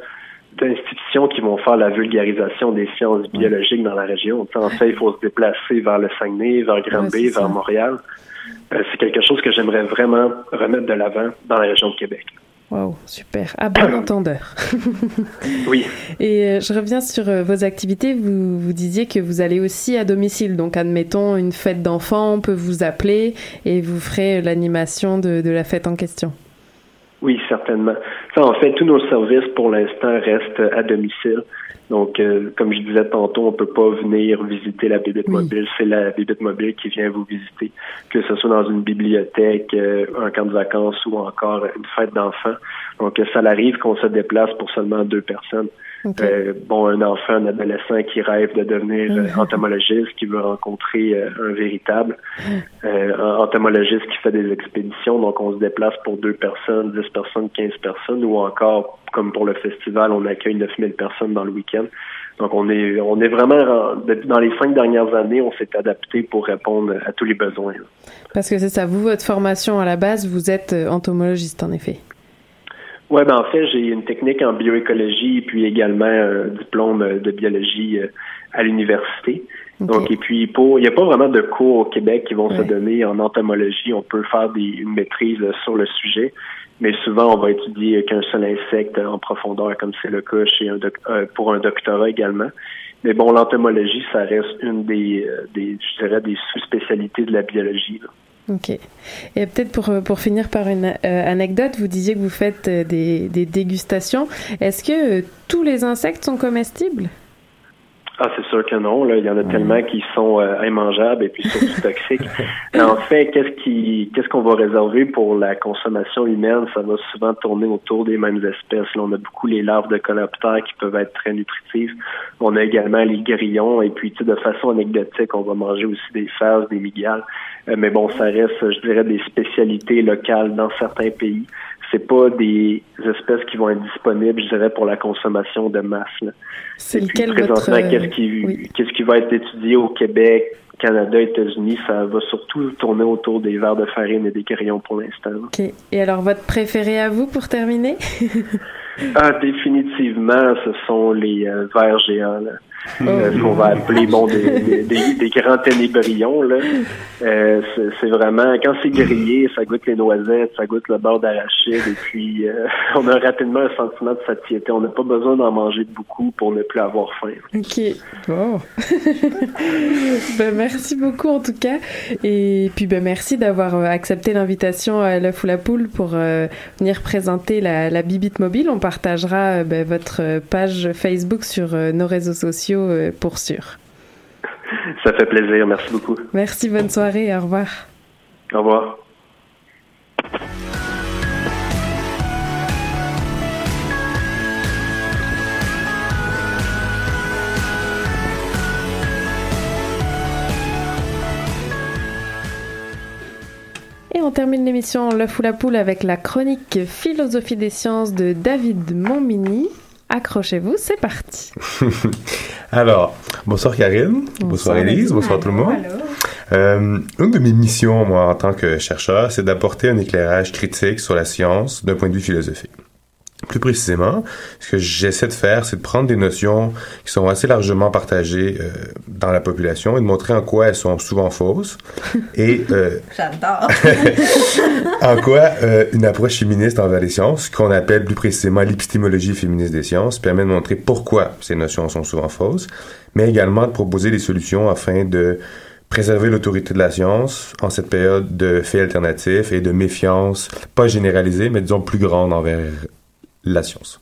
d'institutions qui vont faire la vulgarisation des sciences biologiques dans la région. En fait, il faut se déplacer vers le Saguenay, vers Granby, Ouais, vers ça. Montréal. Euh, c'est quelque chose que j'aimerais vraiment remettre de l'avant dans la région de Québec. Wow, super. À bon entendeur. oui. Et euh, je reviens sur euh, vos activités. Vous, vous disiez que vous allez aussi à domicile. Donc, admettons, une fête d'enfants, on peut vous appeler et vous ferez l'animation de, de la fête en question. Oui, certainement. Ça, en fait, tous nos services pour l'instant restent à domicile. Donc, euh, comme je disais tantôt, on peut pas venir visiter la bébête mobile. C'est la bébête mobile qui vient vous visiter, que ce soit dans une bibliothèque, euh, un camp de vacances ou encore une fête d'enfants. Donc, ça arrive qu'on se déplace pour seulement deux personnes. Euh, bon, un enfant, un adolescent qui rêve de devenir euh, entomologiste, qui veut rencontrer euh, un véritable euh, entomologiste qui fait des expéditions. Donc, on se déplace pour deux personnes, dix personnes, quinze personnes, ou encore, comme pour le festival, on accueille 9000 personnes dans le week-end. Donc, on est, on est vraiment, dans les cinq dernières années, on s'est adapté pour répondre à tous les besoins. Parce que c'est ça, vous, votre formation à la base, vous êtes entomologiste, en effet. Oui, ben en fait, j'ai une technique en bioécologie et puis également un diplôme de biologie euh, à l'université. Donc, et puis, pour, il n'y a pas vraiment de cours au Québec qui vont se donner en entomologie. On peut faire des, une maîtrise sur le sujet, mais souvent, on va étudier qu'un seul insecte en profondeur, comme c'est le cas chez un euh, pour un doctorat également. Mais bon, l'entomologie, ça reste une des, euh, des je dirais, des sous-spécialités de la biologie. Là. Ok. Et peut-être pour, pour finir par une euh, anecdote, vous disiez que vous faites euh, des, des dégustations. Est-ce que euh, tous les insectes sont comestibles? Ah, c'est sûr que non. Là. Il y en a tellement qui sont euh, immangeables et puis surtout toxiques. en fait, qu'est-ce qui, qu'est-ce qu'on va réserver pour la consommation humaine? Ça va souvent tourner autour des mêmes espèces. Là, on a beaucoup les larves de coléoptères qui peuvent être très nutritives. On a également les grillons et puis, de façon anecdotique, on va manger aussi des phases, des migales. Euh, mais bon, ça reste, je dirais, des spécialités locales dans certains pays c'est pas des espèces qui vont être disponibles, je dirais, pour la consommation de masse. C'est lequel votre... qu'est-ce qui, oui. qu'est-ce qui va être étudié au Québec, Canada, États-Unis, ça va surtout tourner autour des verres de farine et des grillons pour l'instant. OK. Et alors, votre préféré à vous pour terminer? ah, définitivement, ce sont les euh, verres géants. Là. Oh. Euh, ce qu'on va appeler bon des, des, des, des grands ténébrions là. Euh, c'est vraiment quand c'est grillé, ça goûte les noisettes, ça goûte le beurre d'arachide et puis euh, on a rapidement un sentiment de satiété. On n'a pas besoin d'en manger beaucoup pour ne plus avoir faim. Ok, bon. ben, merci beaucoup en tout cas et puis ben merci d'avoir accepté l'invitation à l'œuf ou la poule pour euh, venir présenter la, la bibite mobile. On partagera ben, votre page Facebook sur nos réseaux sociaux pour sûr. Ça fait plaisir, merci beaucoup. Merci, bonne soirée, au revoir. Au revoir. Et on termine l'émission L'œuf ou la poule avec la chronique Philosophie des sciences de David Montmini. Accrochez-vous, c'est parti. Alors, bonsoir Karine, bonsoir, bonsoir Elise, bonsoir tout le monde. Euh, une de mes missions, moi, en tant que chercheur, c'est d'apporter un éclairage critique sur la science d'un point de vue philosophique. Plus précisément, ce que j'essaie de faire, c'est de prendre des notions qui sont assez largement partagées euh, dans la population et de montrer en quoi elles sont souvent fausses et euh, j'adore. en quoi euh, une approche féministe envers les sciences, qu'on appelle plus précisément l'épistémologie féministe des sciences, permet de montrer pourquoi ces notions sont souvent fausses, mais également de proposer des solutions afin de préserver l'autorité de la science en cette période de faits alternatifs et de méfiance, pas généralisée, mais disons plus grande envers la science.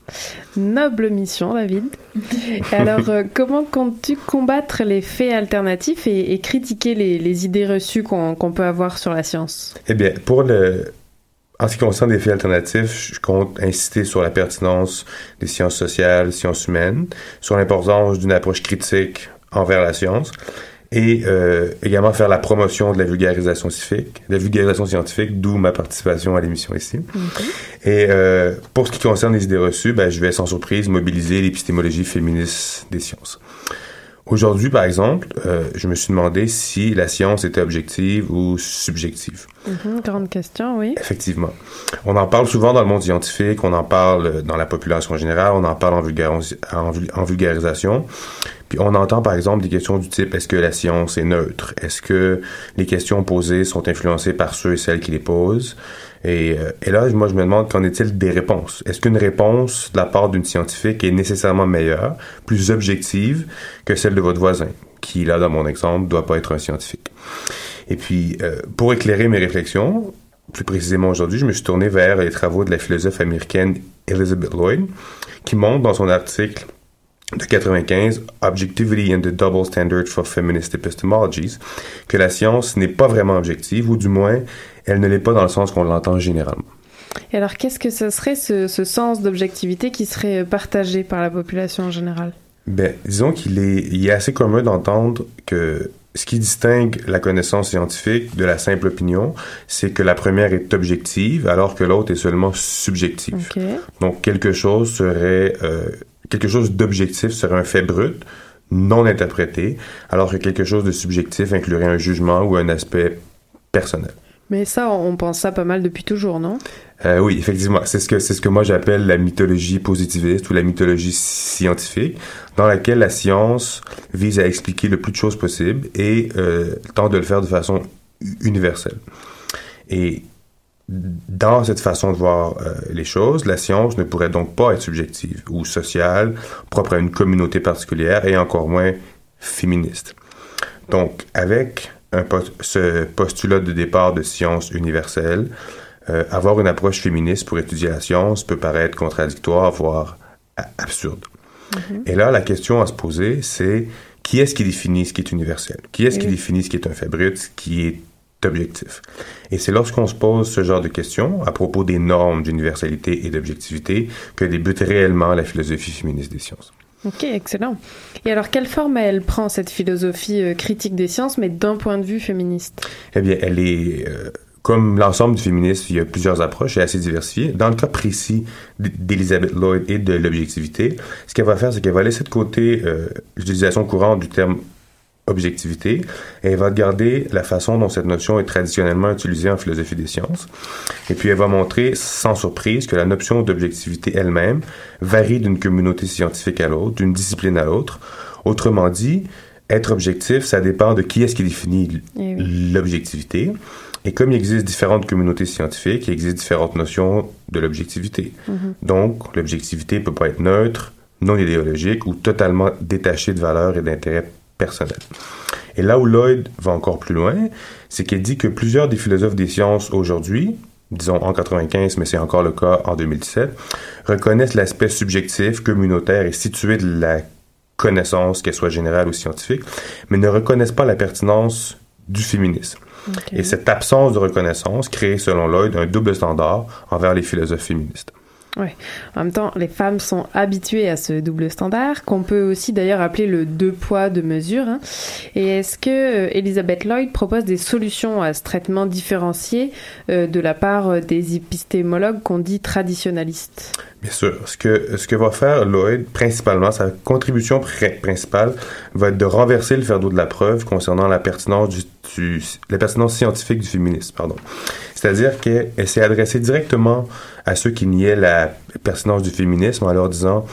Noble mission, David. Alors, euh, comment comptes-tu combattre les faits alternatifs et, et critiquer les, les, idées reçues qu'on qu peut avoir sur la science? Eh bien, pour le, en ce qui concerne les faits alternatifs, je compte insister sur la pertinence des sciences sociales, sciences humaines, sur l'importance d'une approche critique envers la science, et euh, également faire la promotion de la vulgarisation scientifique, de la vulgarisation scientifique, d'où ma participation à l'émission ici. Et euh, pour ce qui concerne les idées reçues, ben, je vais sans surprise mobiliser l'épistémologie féministe des sciences. Aujourd'hui, par exemple, euh, je me suis demandé si la science était objective ou subjective. -hmm, grande question, oui. Effectivement. On en parle souvent dans le monde scientifique, on en parle dans la population générale, on en parle en, vulgar en, en vulgarisation. Puis on entend par exemple des questions du type est-ce que la science est neutre? Est-ce que les questions posées sont influencées par ceux et celles qui les posent? Et, euh, et là, moi, je me demande qu'en est-il des réponses? Est-ce qu'une réponse de la part d'une scientifique est nécessairement meilleure, plus objective que celle de votre voisin, qui là, dans mon exemple, doit pas être un scientifique? Et puis, euh, pour éclairer mes réflexions, plus précisément aujourd'hui, je me suis tourné vers les travaux de la philosophe américaine Elizabeth Lloyd, qui montre dans son article de 95, Objectivity and the Double Standard for Feminist Epistemologies, que la science n'est pas vraiment objective, ou du moins, elle ne l'est pas dans le sens qu'on l'entend généralement. Et alors, qu'est-ce que ce serait ce, ce sens d'objectivité qui serait partagé par la population en général? Ben, disons qu'il est, il est assez commun d'entendre que ce qui distingue la connaissance scientifique de la simple opinion, c'est que la première est objective, alors que l'autre est seulement subjective. Ok. Donc, quelque chose serait, euh, quelque chose d'objectif serait un fait brut, non interprété, alors que quelque chose de subjectif inclurait un jugement ou un aspect personnel. Mais ça, on pense ça pas mal depuis toujours, non? Euh, oui, effectivement, c'est ce que c'est ce que moi j'appelle la mythologie positiviste ou la mythologie scientifique, dans laquelle la science vise à expliquer le plus de choses possible et euh, tente de le faire de façon universelle. Et dans cette façon de voir euh, les choses, la science ne pourrait donc pas être subjective ou sociale, propre à une communauté particulière et encore moins féministe. Donc, avec un post- ce postulat de départ de science universelle, euh, avoir une approche féministe pour étudier la science peut paraître contradictoire, voire absurde. Et là, la question à se poser, c'est qui est-ce qui définit ce qui est universel? Qui est-ce qui définit ce qui est un fait brut, ce qui est objectif? Et c'est lorsqu'on se pose ce genre de questions à propos des normes d'universalité et d'objectivité que débute réellement la philosophie féministe des sciences. Ok, excellent. Et alors, quelle forme elle prend cette philosophie euh, critique des sciences, mais d'un point de vue féministe? Eh bien, elle est, euh, comme l'ensemble du féminisme, il y a plusieurs approches et assez diversifiées. Dans le cas précis d'Elizabeth Lloyd et de l'objectivité, ce qu'elle va faire, c'est qu'elle va laisser de côté euh, l'utilisation courante du terme objectivité et elle va garder la façon dont cette notion est traditionnellement utilisée en philosophie des sciences. Et puis elle va montrer sans surprise que la notion d'objectivité elle-même varie d'une communauté scientifique à l'autre, d'une discipline à l'autre. Autrement dit, être objectif, ça dépend de qui est-ce qui définit Eh l'objectivité. Et comme il existe différentes communautés scientifiques, il existe différentes notions de l'objectivité. Mhm. Donc, l'objectivité peut pas être neutre, non idéologique ou totalement détachée de valeurs et d'intérêts Et là où Lloyd va encore plus loin, c'est qu'elle dit que plusieurs des philosophes des sciences aujourd'hui, disons en 95, mais c'est encore le cas en 2017, reconnaissent l'aspect subjectif, communautaire et situé de la connaissance, qu'elle soit générale ou scientifique, mais ne reconnaissent pas la pertinence du féminisme. Et cette absence de reconnaissance crée, selon Lloyd, un double standard envers les philosophes féministes. Ouais. En même temps, les femmes sont habituées à ce double standard, qu'on peut aussi d'ailleurs appeler le deux poids, deux mesures. hein. Et est-ce que euh, Elizabeth Lloyd propose des solutions à ce traitement différencié euh, de la part euh, des épistémologues qu'on dit traditionnalistes Bien sûr. Ce que, ce que va faire Lloyd, principalement, sa contribution pr- principale va être de renverser le fardeau de la preuve concernant la pertinence, du, du- la pertinence scientifique du féminisme. Pardon. C'est-à-dire qu'elle elle s'est adressée directement à ceux qui niaient la pertinence du féminisme en leur disant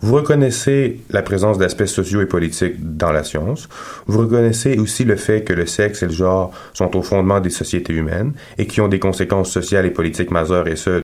vous reconnaissez la présence d'aspects sociaux et politiques dans la science. Vous reconnaissez aussi le fait que le sexe et le genre sont au fondement des sociétés humaines et qui ont des conséquences sociales et politiques majeures et ce,